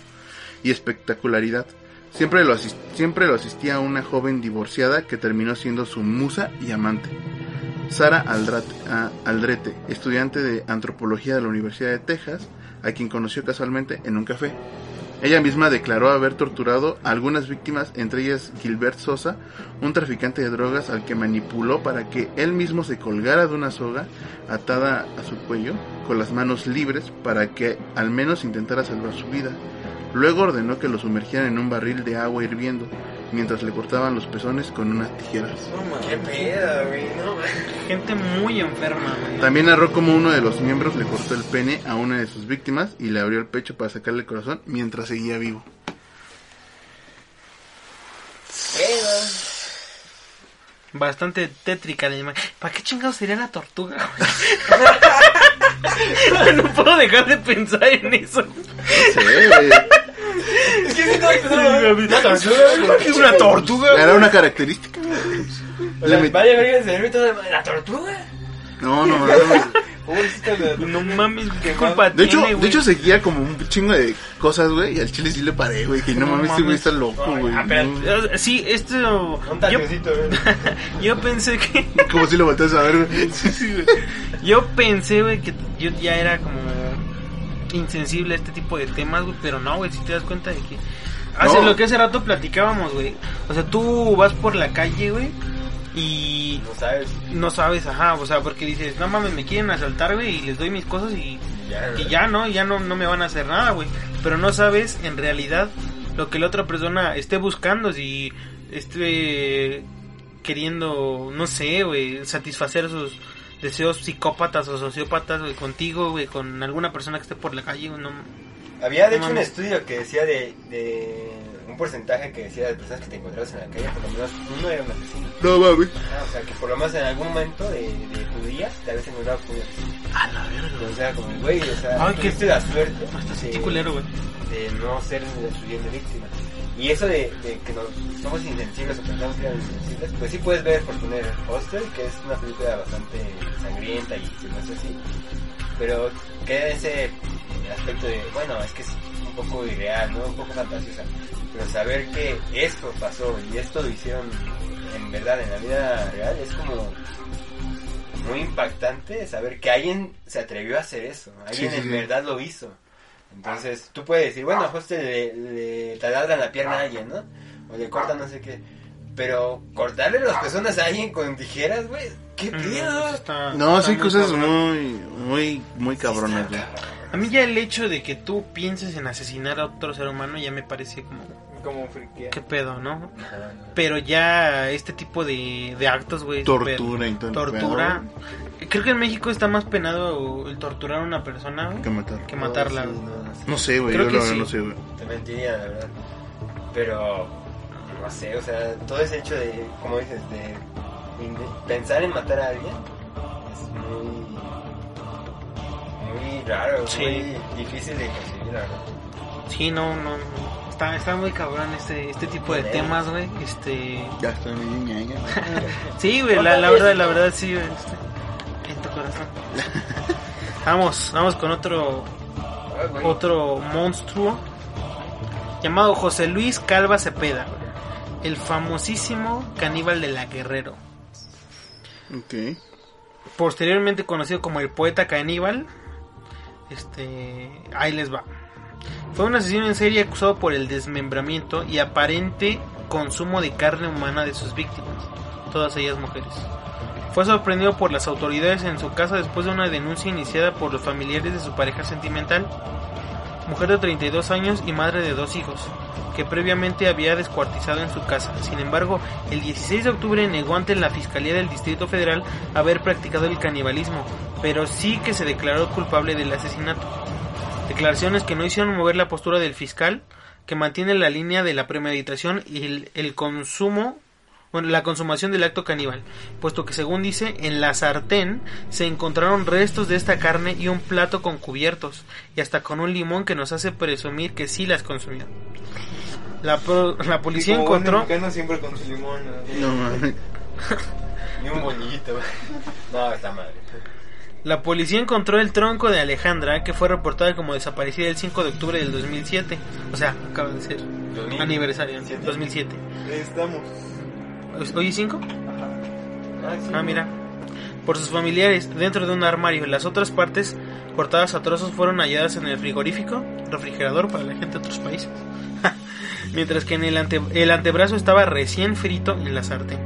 y espectacularidad. Siempre lo, siempre lo asistía a una joven divorciada que terminó siendo su musa y amante. Sara ah, Aldrete, estudiante de antropología de la Universidad de Texas, a quien conoció casualmente en un café. Ella misma declaró haber torturado a algunas víctimas, entre ellas Gilbert Sosa, un traficante de drogas al que manipuló para que él mismo se colgara de una soga atada a su cuello, con las manos libres, para que al menos intentara salvar su vida. Luego ordenó que lo sumergieran en un barril de agua hirviendo, mientras le cortaban los pezones con unas tijeras. Qué pedo, güey, no Gente muy enferma, güey. También narró como uno de los miembros le cortó el pene a una de sus víctimas y le abrió el pecho para sacarle el corazón mientras seguía vivo. Bastante tétrica la imagen. ¿Para qué chingados sería la tortuga, güey? no puedo dejar de pensar en eso. Sí, güey. Es que no, no, una tortuga, güey. Una tortuga. Era una característica. Le met- Vaya verga, se la tortuga. No, no, no. Pobrecita No mames, qué culpa De hecho, tiene, de güey? hecho seguía como un chingo de cosas, güey, y al chile sí le paré, güey, que no, No mames, este güey mames. está loco, güey. ah, no. Eh, Sí, esto. Un Yo, güey. yo pensé que. Como si lo volteas a ver, güey. Sí, sí, güey. Yo pensé, güey, que yo ya era como insensible a este tipo de temas, güey, pero no, güey, si te das cuenta de que hace No. lo que hace rato platicábamos, güey. O sea, tú vas por la calle, güey, y No sabes. no sabes, ajá, o sea, porque dices, no mames, me quieren asaltar, güey, y les doy mis cosas y, Ya, y ya, ¿no? Ya no, no me van a hacer nada, güey. Pero no sabes en realidad lo que la otra persona esté buscando, si esté queriendo, no sé, güey, satisfacer sus deseos psicópatas o sociópatas, güey, contigo, güey, con alguna persona que esté por la calle, güey, no... Había de No hecho un estudio que decía de, de un porcentaje que decía de personas que te encontrabas en la calle, por lo menos uno era un asesino. No mames. Ah, o sea, que por lo menos en algún momento de, de tu día te habías encontrado con un asesino. A la verga, O sea, como, güey, o sea, Ay, tuviste qué- la suerte Hasta de, culero, güey. de no ser la siguiente víctima. Y eso de, de que nos somos insensibles o pensamos que eran insensibles, pues sí puedes ver por poner Hostel, que es una película bastante sangrienta y se muestra así. Pero queda ese aspecto de, bueno, es que es un poco irreal, ¿no? Un poco fantasiosa. Pero saber que esto pasó y esto lo hicieron en verdad, en la vida real, es como muy impactante saber que alguien se atrevió a hacer eso. Alguien Sí, sí, en sí. verdad lo hizo. Entonces, tú puedes decir, bueno, justo le, le taladran la pierna a alguien, ¿no? O le cortan no sé qué. Pero cortarle las personas a alguien con tijeras, güey, ¿qué pedo? Está- No, está sí, muy cosas cabrón. muy, muy, muy cabronas, güey. A mí ya el hecho de que tú pienses en asesinar a otro ser humano ya me parece como... Como friquea. ¿Qué pedo, no? Pero ya este tipo de, de actos, güey... Tortura y todo el Tortura. Creo que en México está más penado el torturar a una persona güey, Que matar. que matarla. No, güey. sí, no, no sé. No sé, güey, yo que la verdad sí. no sé, güey. Te mentiría, la verdad. Pero, no sé, o sea, todo ese hecho de, como dices, de pensar en matar a alguien es muy, muy raro, Sí. muy difícil de conseguir, la verdad. Sí, no, no, no. Está, está muy cabrón este, este tipo de temas, güey. Este... Ya está mi ñaña. Sí, güey, la, la verdad, la verdad, sí, güey, este. Vamos, vamos con otro, otro monstruo llamado José Luis Calva Cepeda, el famosísimo caníbal de la Guerrero, Ok. posteriormente conocido como el poeta caníbal. Este, ahí les va. Fue un asesino en serie acusado por el desmembramiento y aparente consumo de carne humana de sus víctimas, todas ellas mujeres. Fue sorprendido por las autoridades en su casa después de una denuncia iniciada por los familiares de su pareja sentimental, mujer de 32 años y madre de dos hijos, que previamente había descuartizado en su casa. Sin embargo, el 16 de octubre negó ante la Fiscalía del Distrito Federal haber practicado el canibalismo, pero sí que se declaró culpable del asesinato. Declaraciones que no hicieron mover la postura del fiscal, que mantiene la línea de la premeditación y el, el consumo, bueno, la consumación del acto caníbal, puesto que según dice, en la sartén se encontraron restos de esta carne y un plato con cubiertos, y hasta con un limón que nos hace presumir que sí las consumió. La, pro- la policía encontró... mexicano siempre con su limón. ¿no? No mames. Ni un bollito. No, está madre. La policía encontró el tronco de Alejandra, que fue reportada como desaparecida el 5 de octubre del 2007. O sea, acaba de ser 2000. aniversario, ¿Siete? 2007. Ahí estamos. ¿Hoy 5? Ah, sí. Ah, mira. Por sus familiares, dentro de un armario. Las otras partes cortadas a trozos fueron halladas en el frigorífico, refrigerador para la gente de otros países. Mientras que en el, ante- el antebrazo estaba recién frito en la sartén.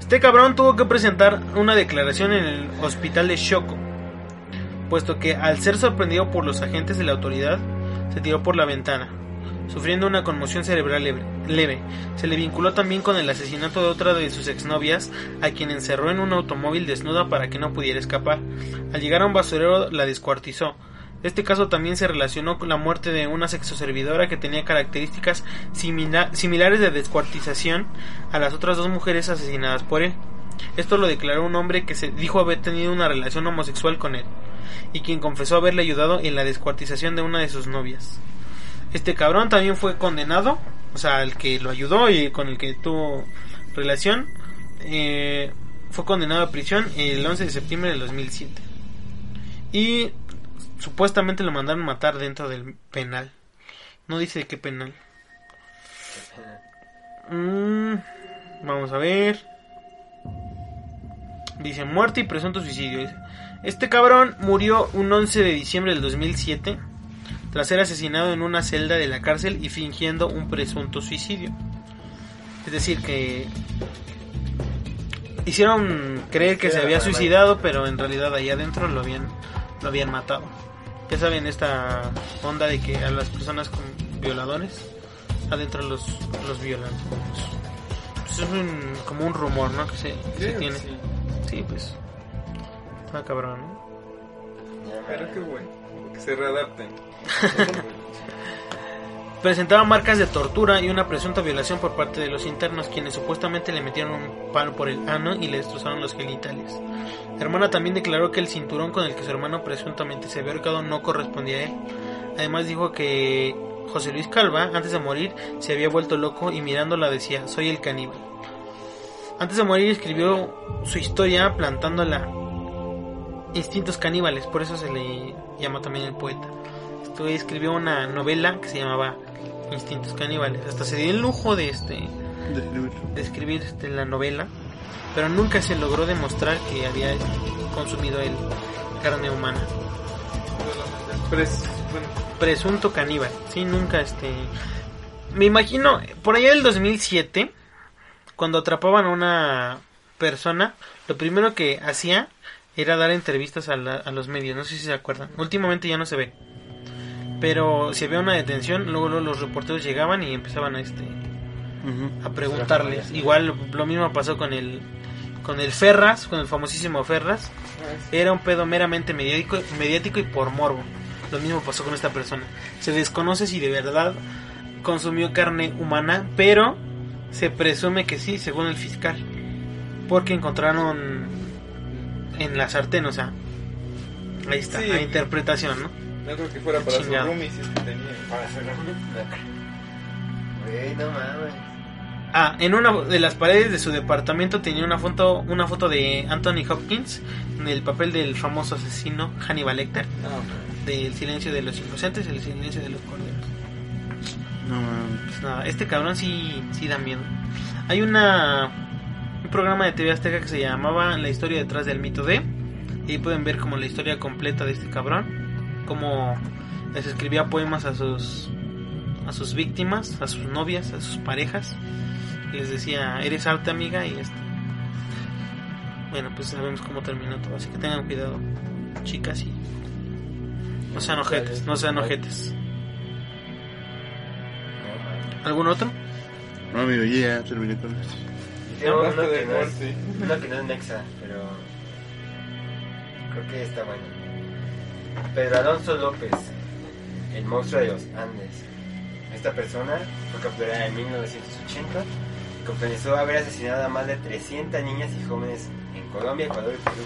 Este cabrón tuvo que presentar una declaración en el hospital de Shoko, puesto que al ser sorprendido por los agentes de la autoridad, se tiró por la ventana, sufriendo una conmoción cerebral leve. Se le vinculó también con el asesinato de otra de sus exnovias, a quien encerró en un automóvil desnuda para que no pudiera escapar. Al llegar a un basurero la descuartizó. Este caso también se relacionó con la muerte de una sexoservidora que tenía características simila- similares de descuartización a las otras dos mujeres asesinadas por él. Esto lo declaró un hombre que se dijo haber tenido una relación homosexual con él y quien confesó haberle ayudado en la descuartización de una de sus novias. Este cabrón también fue condenado, o sea, el que lo ayudó y con el que tuvo relación, eh, fue condenado a prisión el 11 de septiembre del 2007. Y supuestamente lo mandaron matar dentro del penal. No dice de qué penal. Mm, vamos a ver. Dice muerte y presunto suicidio. Este cabrón murió un 11 de diciembre del 2007 tras ser asesinado en una celda de la cárcel y fingiendo un presunto suicidio. Es decir, que hicieron creer que se había suicidado, pero en realidad ahí adentro lo habían, lo habían matado. Ya saben, esta onda de que a las personas con violadores, adentro los, los violan. Pues es un- como un rumor, ¿no? Que se, se tiene. Sí, Sí, pues. Está cabrón, ¿no? pero qué bueno. Que se readapten. Presentaba marcas de tortura y una presunta violación por parte de los internos, quienes supuestamente le metieron un palo por el ano y le destrozaron los genitales. La hermana también declaró que el cinturón con el que su hermano presuntamente se había ahorcado no correspondía a él. Además dijo que José Luis Calva, antes de morir, se había vuelto loco y mirándola decía, soy el caníbal. Antes de morir escribió su historia plantándola instintos caníbales, por eso se le llama también el poeta. Escribió una novela que se llamaba Instintos caníbales. Hasta se dio el lujo de este de escribir este, la novela, pero nunca se logró demostrar que había consumido el carne humana. Pres- bueno, Presunto caníbal, sí, nunca este me imagino por allá del 2007 cuando atrapaban a una persona, lo primero que hacía era dar entrevistas a, la- a los medios, no sé si se acuerdan. Últimamente ya no se ve. Pero si había una detención, luego, luego los reporteros llegaban y empezaban a este a preguntarles. Igual lo mismo pasó con el con el Ferras, con el famosísimo Ferras. Era un pedo meramente mediático, mediático y por morbo. Lo mismo pasó con esta persona. Se desconoce si de verdad consumió carne humana, pero se presume que sí, según el fiscal. Porque encontraron en la sartén, o sea, ahí está, Sí. la interpretación, ¿no? No creo que fuera para su Chingado. roomie si es que tenía. Güey, no mames. Ah, en una de las paredes de su departamento tenía una foto, una foto de Anthony Hopkins en el papel del famoso asesino Hannibal Lecter, del silencio de los inocentes y el silencio de los corderos. No mames. Pues nada, este cabrón sí, sí da miedo. Hay una un programa de TV Azteca que se llamaba La historia detrás del mito de. Y ahí pueden ver como la historia completa de este cabrón. Cómo les escribía poemas a sus a sus víctimas, a sus novias, a sus parejas. Y les decía, eres alta amiga y este. Bueno, pues sabemos cómo termina todo. Así que tengan cuidado, chicas y no sean ojetes, no sean ojetes. ¿Algún otro? No, amigo, ya terminé con esto. No es, que no es Nexa, pero creo que está bueno. Pedro Alonso López, el monstruo de los Andes. Esta persona fue capturada en 1980 y confesó haber asesinado a más de 300 niñas y jóvenes en Colombia, Ecuador y Perú.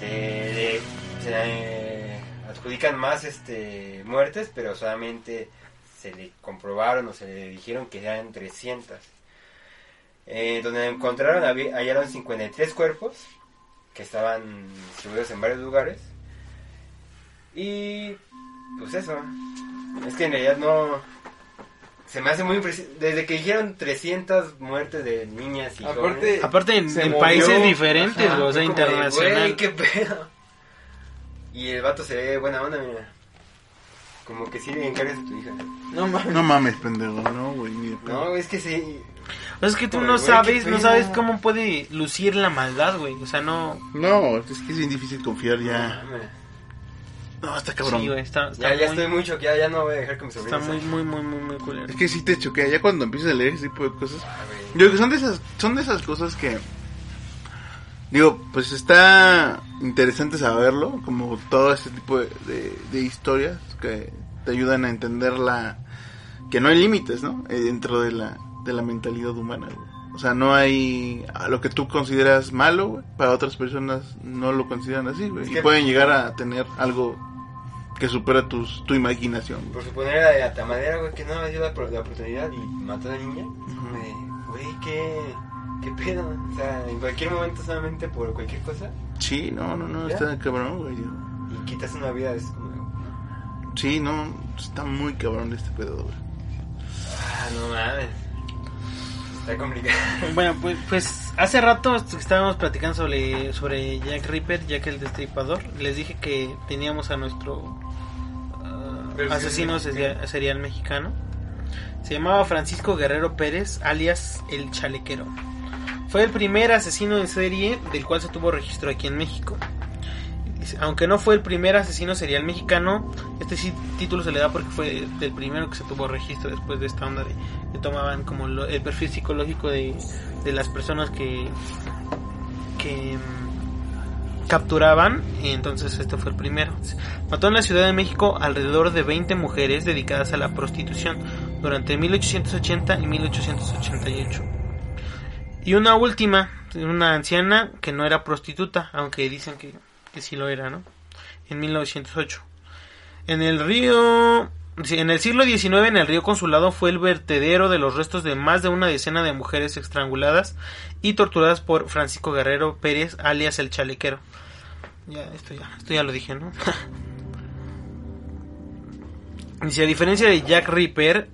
Se, le- le adjudican más este, muertes, pero solamente se le comprobaron o se le dijeron que eran 300. Eh, donde encontraron, hallaron 53 cuerpos que estaban distribuidos en varios lugares. Y pues eso. Es que en realidad no. Se me hace muy impresionante. Desde que dijeron 300 muertes de niñas y Aparte, jóvenes. Aparte en, en países diferentes, Ajá, o sea, internacional. "Güey, qué pedo. Y el vato se ve buena onda, mira. Como que sí le encargas a tu hija. No mames. No mames, pendejo, no, güey. No, es que sí. Es que tú no güey, sabes, no sabes cómo puede lucir la maldad, güey. O sea, no. No, es que es bien difícil confiar ya. Mames. No, está cabrón. Sí, güey, está, está Ya, ya muy, estoy muy choqueado, ya no voy a dejar que mi sobrino está muy, muy, muy, muy, muy culero. Es que sí te choquea ya cuando empiezas a leer ese tipo de cosas. Ah. Yo creo que son de esas, son de esas cosas que digo, pues está interesante saberlo, como todo ese tipo de, de- de historias que te ayudan a entender la que no hay límites, ¿no? Eh, dentro de la de la mentalidad humana. güey. O sea, no hay a lo que tú consideras malo, güey, para otras personas no lo consideran así, güey, Es y pueden llegar a tener algo que supera tus, tu imaginación. Por suponer a la tamadera, güey, que no me dio la, la oportunidad y mató a la niña. Güey, Güey, ¿qué, ¿qué pedo? O sea, en cualquier momento solamente por cualquier cosa Sí, no, no, no, ¿Ya? está cabrón, güey. y quitas una vida, es como... Sí, no, está muy cabrón este pedo, güey. Ah, no mames. Está complicado. Bueno, pues, pues hace rato est- estábamos platicando sobre, sobre Jack Ripper, Jack el Destripador. Les dije que teníamos a nuestro asesino serial, serial mexicano. Se llamaba Francisco Guerrero Pérez, alias El Chalequero. Fue el primer asesino en serie del cual se tuvo registro aquí en México. Aunque no fue el primer asesino serial mexicano, este sí título se le da porque fue del primero que se tuvo registro después de esta onda de que tomaban como lo- el perfil psicológico de, de las personas que, que capturaban y entonces este fue el primero. Mató en la Ciudad de México alrededor de 20 mujeres dedicadas a la prostitución durante 1880 y 1888. Y una última, una anciana que no era prostituta, aunque dicen que, que sí lo era, ¿no? En 1908. En el río... En el siglo XIX, en el río Consulado, fue el vertedero de los restos de más de una decena de mujeres estranguladas y torturadas por Francisco Guerrero Pérez, alias el Chalequero. Ya, esto ya, esto ya lo dije, ¿no? Dice, a diferencia de Jack Ripper,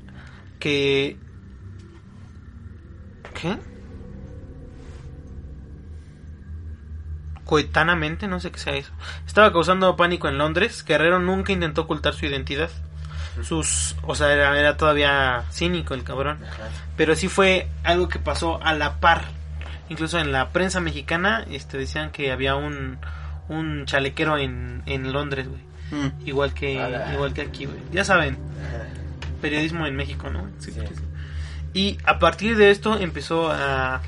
que... ¿Qué? Coetanamente, no sé qué sea eso. Estaba causando pánico en Londres. Guerrero nunca intentó ocultar su identidad. Sus, o sea, era, era todavía cínico el cabrón. Pero sí fue algo que pasó a la par. Incluso en la prensa mexicana, este, decían que había un, un chalequero en, en Londres, güey. Mm. Igual que, igual que aquí, güey. Ya saben, periodismo en México, ¿no? Sí. Y a partir de esto empezó a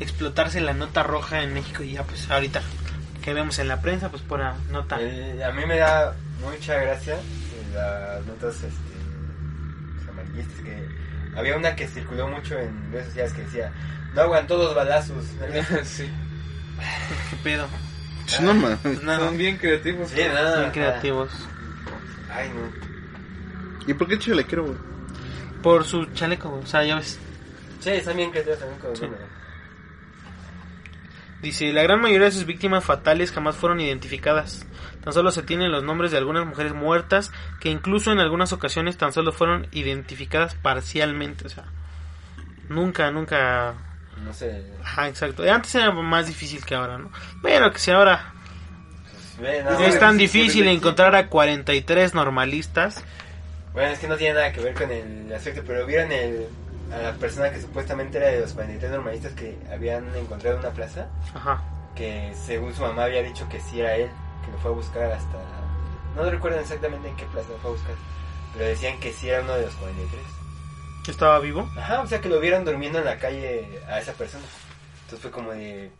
explotarse la nota roja en México y ya pues ahorita que vemos en la prensa pues por nota. Eh, a mí me da mucha gracia las notas este, amarillistas que había una que circuló mucho en redes sociales que decía no aguantó dos balazos sí. ¿Qué pedo? No. Pues nada, Son bien creativos. sí nada bien creativos. ay no ¿Y por qué chalequero, güey? Por su chaleco, güey, o sea, ya ves. sí están bien creativos también con Sí. Dice, la gran mayoría de sus víctimas fatales jamás fueron identificadas. Tan solo se tienen los nombres de algunas mujeres muertas que incluso en algunas ocasiones tan solo fueron identificadas parcialmente. O sea, nunca, nunca... no sé Ajá, exacto. Antes era más difícil que ahora, ¿no? Pero que si ahora es tan difícil encontrar a 43 normalistas. bueno es que no tiene nada que ver con el aspecto pero vieron el a la persona que supuestamente era de los 43 normalistas que habían encontrado en una plaza Ajá. que según su mamá había dicho que sí era él, que lo fue a buscar hasta... No recuerdo exactamente en qué plaza lo fue a buscar, pero decían que sí era uno de los 43. ¿Estaba vivo? Ajá, o sea que lo vieron durmiendo en la calle a esa persona. Entonces fue como de... eh,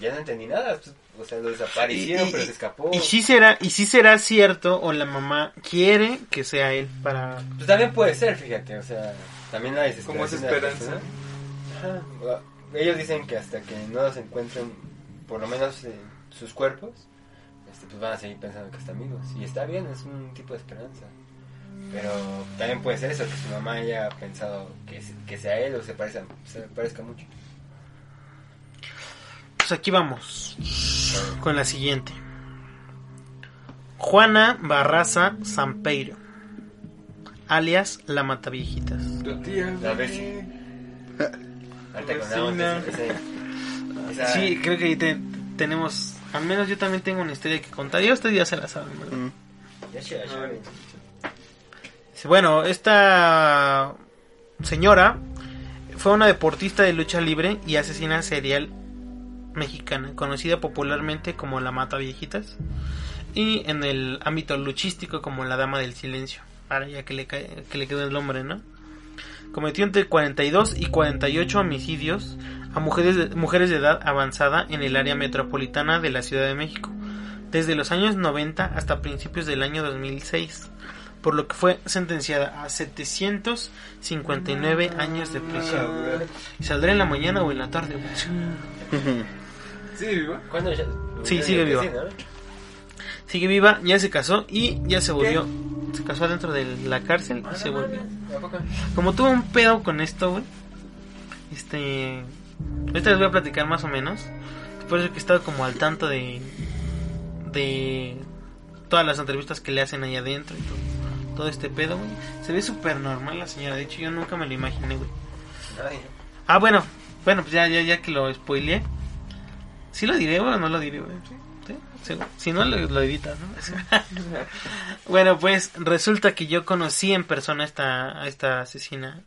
ya no entendí nada, pues, o sea, lo desaparecieron, Y- y- pero se escapó. Y sí será, y sí será cierto, o la mamá quiere que sea él para... Pues también puede ser, fíjate, o sea, también la desesperación Como la esperanza. Ajá, ellos dicen que hasta que no los encuentren, por lo menos eh, sus cuerpos, pues van a seguir pensando que están vivos. Y está bien, es un tipo de esperanza. Pero también puede ser eso, que su mamá haya pensado que, que sea él o se parezca, se parezca mucho. Pues aquí vamos con la siguiente. Juana Barraza Sampeiro, alias La Mataviejitas. Tu tía. La Vecina. la esa- esa- Sí, creo que ahí te- tenemos Al menos yo también tengo una historia que contar. Y ustedes ya se la saben, ¿verdad? Mm. Ya, ya, ya. Bueno, esta señora fue una deportista de lucha libre y asesina serial mexicana, conocida popularmente como la Mata Viejitas y en el ámbito luchístico como la Dama del Silencio. Ahora ya que le, cae- que le quedó el nombre, ¿no? Cometió entre 42 y 48 homicidios a mujeres de, mujeres de edad avanzada en el área metropolitana de la Ciudad de México, desde los años 90 hasta principios del año 2006, por lo que fue sentenciada a 759 años de prisión. ¿Y saldrá en la mañana o en la tarde? Sí, viva. ¿Cuándo ya? Sí, sigue viva. Sigue viva, ya se casó y ya se volvió. Se casó dentro de la cárcel y se volvió. Como tuvo un pedo con esto, güey. Este. Ahorita les voy a platicar más o menos. Por eso que he estado como al tanto de. De. Todas las entrevistas que le hacen ahí adentro y todo. Todo este pedo, güey. Se ve súper normal la señora. De hecho, yo nunca me lo imaginé, güey. Ah, bueno. Bueno, pues ya, ya, ya que lo spoileé. ¿Sí lo diré, güey, o no lo diré, güey? ¿Sí? Sí. Si no, lo, lo editas, ¿no? bueno, pues resulta que yo conocí en persona esta, a esta asesina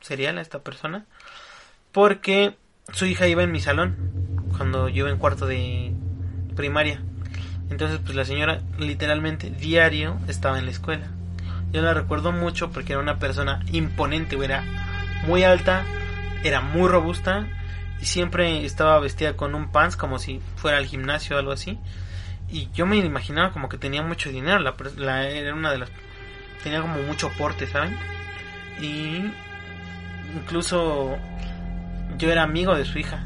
serial, a esta persona. Porque su hija iba en mi salón. Cuando yo en cuarto de primaria. Entonces, pues la señora literalmente diario estaba en la escuela. Yo la recuerdo mucho porque era una persona imponente, era muy alta, era muy robusta y siempre estaba vestida con un pants como si fuera al gimnasio o algo así. Y yo me imaginaba como que tenía mucho dinero, la, la- era una de las tenía como mucho porte, ¿saben? Y incluso yo era amigo de su hija.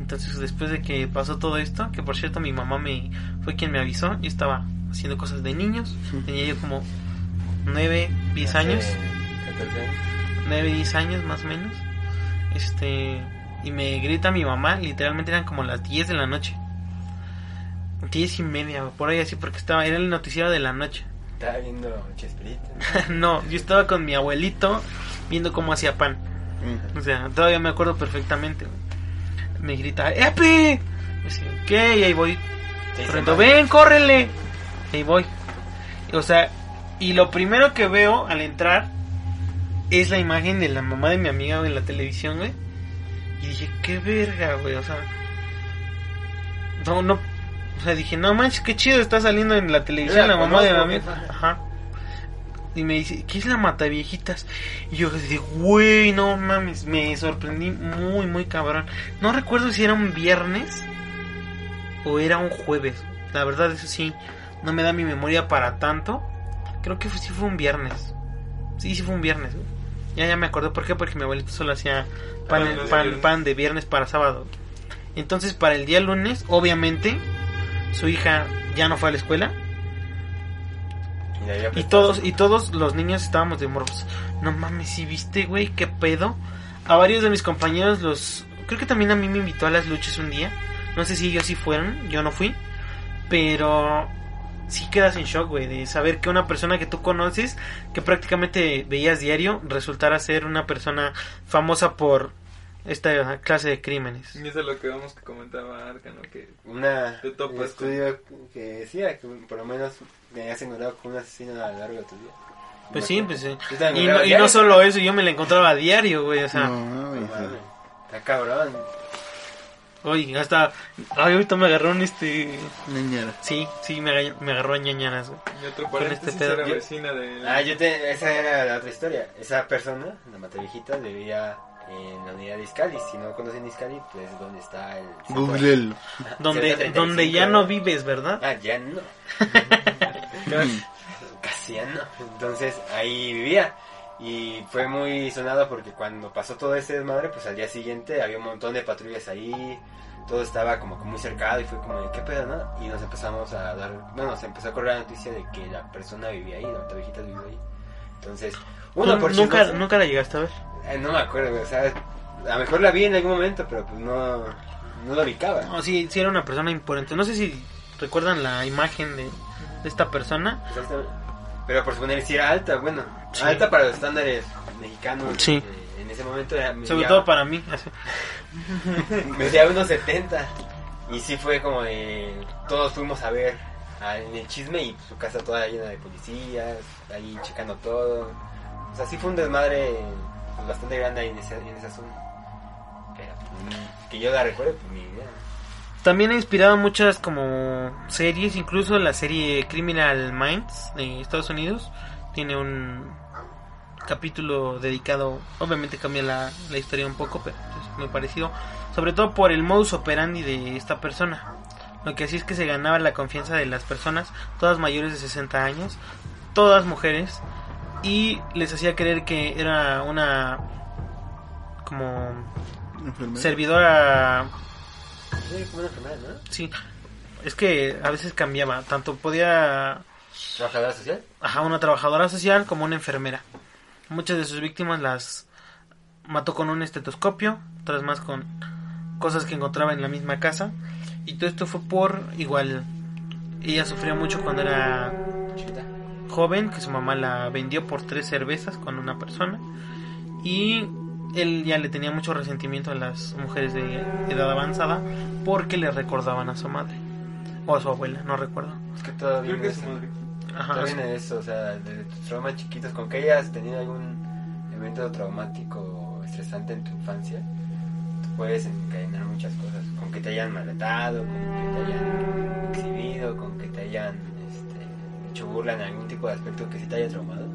Entonces, después de que pasó todo esto, que por cierto mi mamá me fue quien me avisó, yo estaba haciendo cosas de niños, tenía yo como 9, 10 años. hace 14 años. 9, 10 años más o menos. Este, y me grita mi mamá, literalmente eran como las 10 de la noche. 10 y media, por ahí así, porque estaba, era el noticiero de la noche. Estaba viendo Chespirito. no, yo estaba con mi abuelito viendo cómo hacía pan. O sea, todavía me acuerdo perfectamente. Me grita, ¡Epi! Y ¿Qué? Y ahí voy. Corriendo, ven, córrele. Y ahí voy. O sea, y lo primero que veo al entrar es la imagen de la mamá de mi amiga en la televisión, güey. Y dije, qué verga, güey. O sea, no, no. O sea, dije, no manches, qué chido está saliendo en la televisión la la mamá de mi amiga. Ajá. Y me dice, ¿qué es la mataviejitas? Y yo dije, güey, no mames, me sorprendí muy, muy cabrón. No recuerdo si era un viernes o era un jueves. La verdad, eso sí, no me da mi memoria para tanto. Creo que fue- sí fue un viernes. Sí, sí fue un viernes. güey. Ya, ya me acordé por qué, porque mi abuelito solo hacía pan, Ah, pan de viernes para sábado. Entonces, para el día lunes, obviamente, su hija ya no fue a la escuela. Y, todos, y todos los niños estábamos de morros. No mames, si viste, güey, qué pedo. A varios de mis compañeros los... Creo que también a mí me invitó a las luchas un día. No sé si ellos sí fueron, yo no fui. Pero sí quedas en shock, güey, de saber que una persona que tú conoces, que prácticamente veías diario, resultara ser una persona famosa por esta clase de crímenes. Y eso es lo que vamos que comentaba Arcano, que Una, Te topas un estudio que decía que por lo menos me habías encontrado con un asesino a lo largo de tu vida. Pues sí, pues sí. Y no, y no solo eso, yo me la encontraba a diario, güey, o sea... No, No Está cabrón. Oye, hasta. Ay, ahorita me agarró un este. Ñañara. Sí, sí, me, agarró- me agarró a ñañaras, güey. y otro Con este pedo. era Yo- vecina de... Ah, yo te, esa era la otra historia. Esa persona, la mataviejita, vivía en la unidad de Iscali. Si no conocen Iscali, pues donde está el... Googlelo. Donde, 135, donde ya no vives, ¿verdad? Ah, ya no. Casi ya no. Entonces ahí vivía. Y fue muy sonado porque cuando pasó todo ese desmadre, pues al día siguiente había un montón de patrullas ahí. Todo estaba como que muy cercado y fue como de qué pedo, ¿no? Y nos empezamos a dar, bueno, se empezó a correr la noticia de que la persona vivía ahí, la viejita vivió ahí. Entonces, uno por nunca, chismoso, nunca la llegaste a ver. eh, no me acuerdo, o sea, a lo mejor la vi en algún momento, pero pues no, no la ubicaba. No, sí, sí era una persona imponente. No sé si recuerdan la imagen de, de esta persona. Pero por suponer si era alta, bueno, Sí. alta para los estándares mexicanos. Sí. eh, en ese momento era Sobre todo para mí. medía unos 70. Y sí fue como de... Todos fuimos a ver a- en el chisme y su casa toda llena de policías, ahí checando todo. O sea, sí fue un desmadre bastante grande ahí en ese, en esa zona. Pero pues, que yo la recuerdo, pues ni idea. También ha inspirado muchas como series, incluso la serie Criminal Minds de Estados Unidos tiene un capítulo dedicado, obviamente cambia la, la historia un poco, pero es muy parecido, sobre todo por el modus operandi de esta persona. Lo que hacía es que se ganaba la confianza de las personas, todas mayores de 60 años, todas mujeres, y les hacía creer que era una como servidora Sí, como una enfermedad, ¿no? Sí, es que a veces cambiaba, tanto podía, ¿Trabajadora social? ajá, una trabajadora social como una enfermera. Muchas de sus víctimas las mató con un estetoscopio, otras más con cosas que encontraba en la misma casa. Y todo esto fue por igual, ella sufrió mucho cuando era joven, que su mamá la vendió por tres cervezas con una persona. Y él ya le tenía mucho resentimiento a las mujeres de edad avanzada porque le recordaban a su madre. O a su abuela, no recuerdo. Es que todo Creo viene que de es eso. Ajá, viene de eso, o sea, desde tus traumas chiquitos, con que hayas tenido algún evento traumático o estresante en tu infancia, tú puedes encadenar muchas cosas. Con que te hayan maltratado, con que te hayan exhibido, con que te hayan este, hecho burla en algún tipo de aspecto que sí te haya traumado,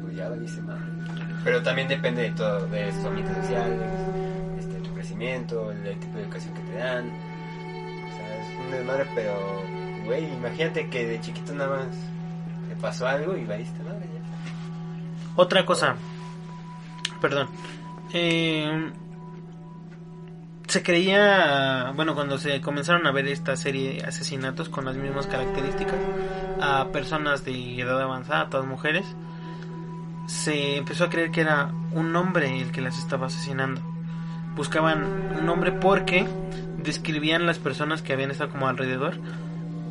pues ya lo dice madre. Pero también depende de todo, de tus ambientes sociales, este, tu crecimiento, el, tipo de educación que te dan. O sea, es un desmadre, pero, güey, imagínate que de chiquito nada más te pasó algo y valiste madre ya. Otra cosa, perdón. Eh, se creía, bueno, cuando se comenzaron a ver esta serie de asesinatos con las mismas características a personas de edad avanzada, a todas mujeres, se empezó a creer que era un hombre el que las estaba asesinando. Buscaban un hombre porque describían las personas que habían estado como alrededor.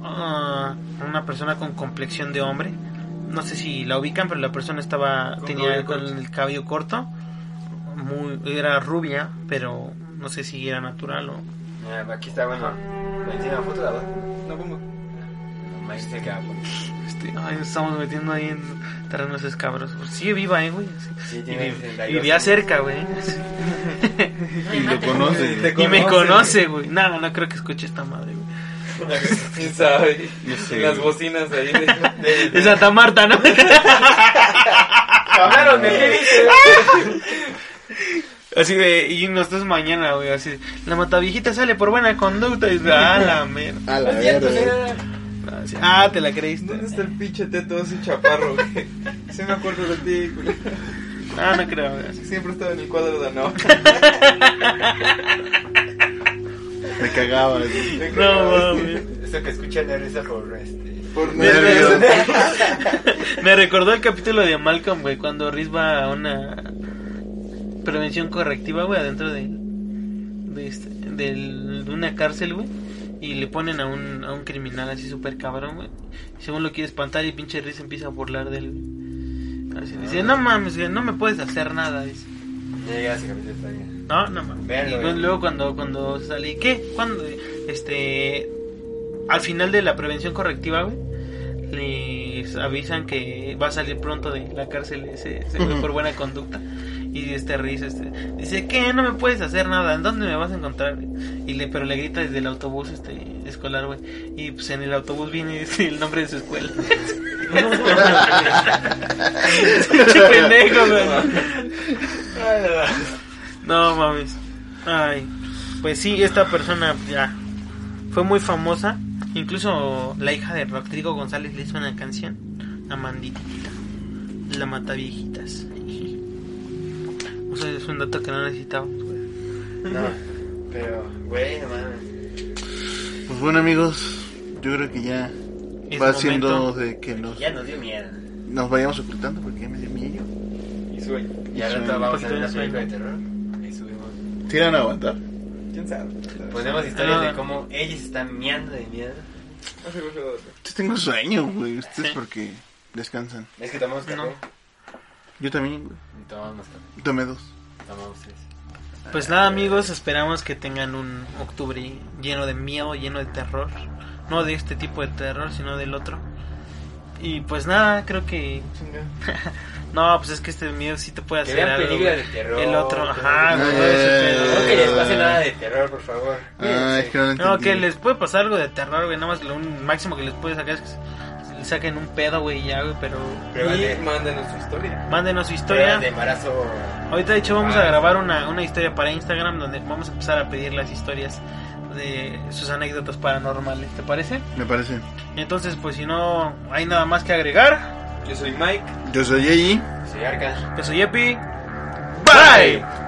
ah, una persona con complexión de hombre. No sé si la ubican, pero la persona estaba Con tenía cabello con el cabello corto, muy era rubia, pero no sé si era natural o aquí está bueno. Me la foto de abajo. No pongo. Este, ay, nos estamos metiendo ahí en terrenos escabros. Sigue viva, eh, güey. Sí, Y tiene vi- 62 vivía cerca, güey. Y lo conoce. Y me conoce. güey. No, no creo que escuche esta madre, güey. ¿Quién sabe? No sé, Las güey. bocinas ahí de... De Santa Marta, ¿no? Hablaron de qué dice. Así de, y nosotros mañana, güey, así. La mataviejita sale por buena conducta y dice, ah, la mer. A la verga. Ah, te la creíste. ¿Dónde está el pinche teto ese chaparro, güey? Sí me acuerdo de ti, güey. Ah, no creo, güey. Siempre estaba en el cuadro de Ano. Me cagaba. güey. No, mames. Eso que escuchan de risa por este. Por Nervios. Me recordó el capítulo de Malcolm, güey, cuando Riz va a una prevención correctiva, güey, adentro de, de, este, del- de una cárcel, güey. Y le ponen a un, a un criminal así súper cabrón, güey. Según lo quiere espantar y pinche Riz empieza a burlar de él, güey. Así dice, no mames, güey, no me puedes hacer nada, dice. Ya. No, no mames. Véanlo, Y luego cuando, cuando sale, ¿qué? Cuando, este, al final de la prevención correctiva, güey, les avisan que va a salir pronto de la cárcel ese, ese güey por buena conducta. Y este risa, este, dice, ¿qué? No me puedes hacer nada, ¿en dónde me vas a encontrar? Y le, pero le grita desde el autobús, este, escolar, güey. Y pues en el autobús viene dice, el nombre de su escuela. Pendejo. No mames. Ay. Pues sí, esta persona ya fue muy famosa. Incluso la hija de Rodrigo González le hizo una canción. Amanditita. La mata viejitas. O sea, es un dato que no necesitábamos, güey. No, pero, güey, no mames. Pues bueno, amigos. Yo creo que ya Es va siendo de que nos, Ya nos dio miedo. nos vayamos ocultando porque ya me dio miedo. Y sueño. Y rato vamos a ver un una película de terror. Ahí subimos. ¿Tiran a aguantar? ¿Quién sabe? Ponemos historias Ah. de cómo ellos están miando de miedo. No sé, güey, pero- Yo tengo sueño, güey. Ustedes Sí. porque descansan. Es que tomamos café. No. Yo también, güey. Tomamos café. Tomé dos. Tomamos tres. Pues nada amigos, esperamos que tengan un octubre lleno de miedo, lleno de terror. No de este tipo de terror, sino del otro. Y pues nada, creo que... no, pues es que este miedo sí te puede Que hacer vean algo. películas güey. de terror. El otro, que ajá, no- güey. No que les pase nada de terror, por favor. Ah, que no que les puede pasar algo de terror, güey. Nada más lo un máximo que les puede sacar es que saquen un pedo, güey, ya, güey. Pero Y de, mándenos su historia. mándenos su historia. de embarazo. Ahorita, de hecho, vamos Ah, a grabar una, una historia para Instagram donde vamos a empezar a pedir las historias de sus anécdotas paranormales. ¿Te parece? Me parece. Entonces, pues si no hay nada más que agregar, Yo soy Mike. Yo soy Yeji. Sí, Arca. yo soy Epi. Bye.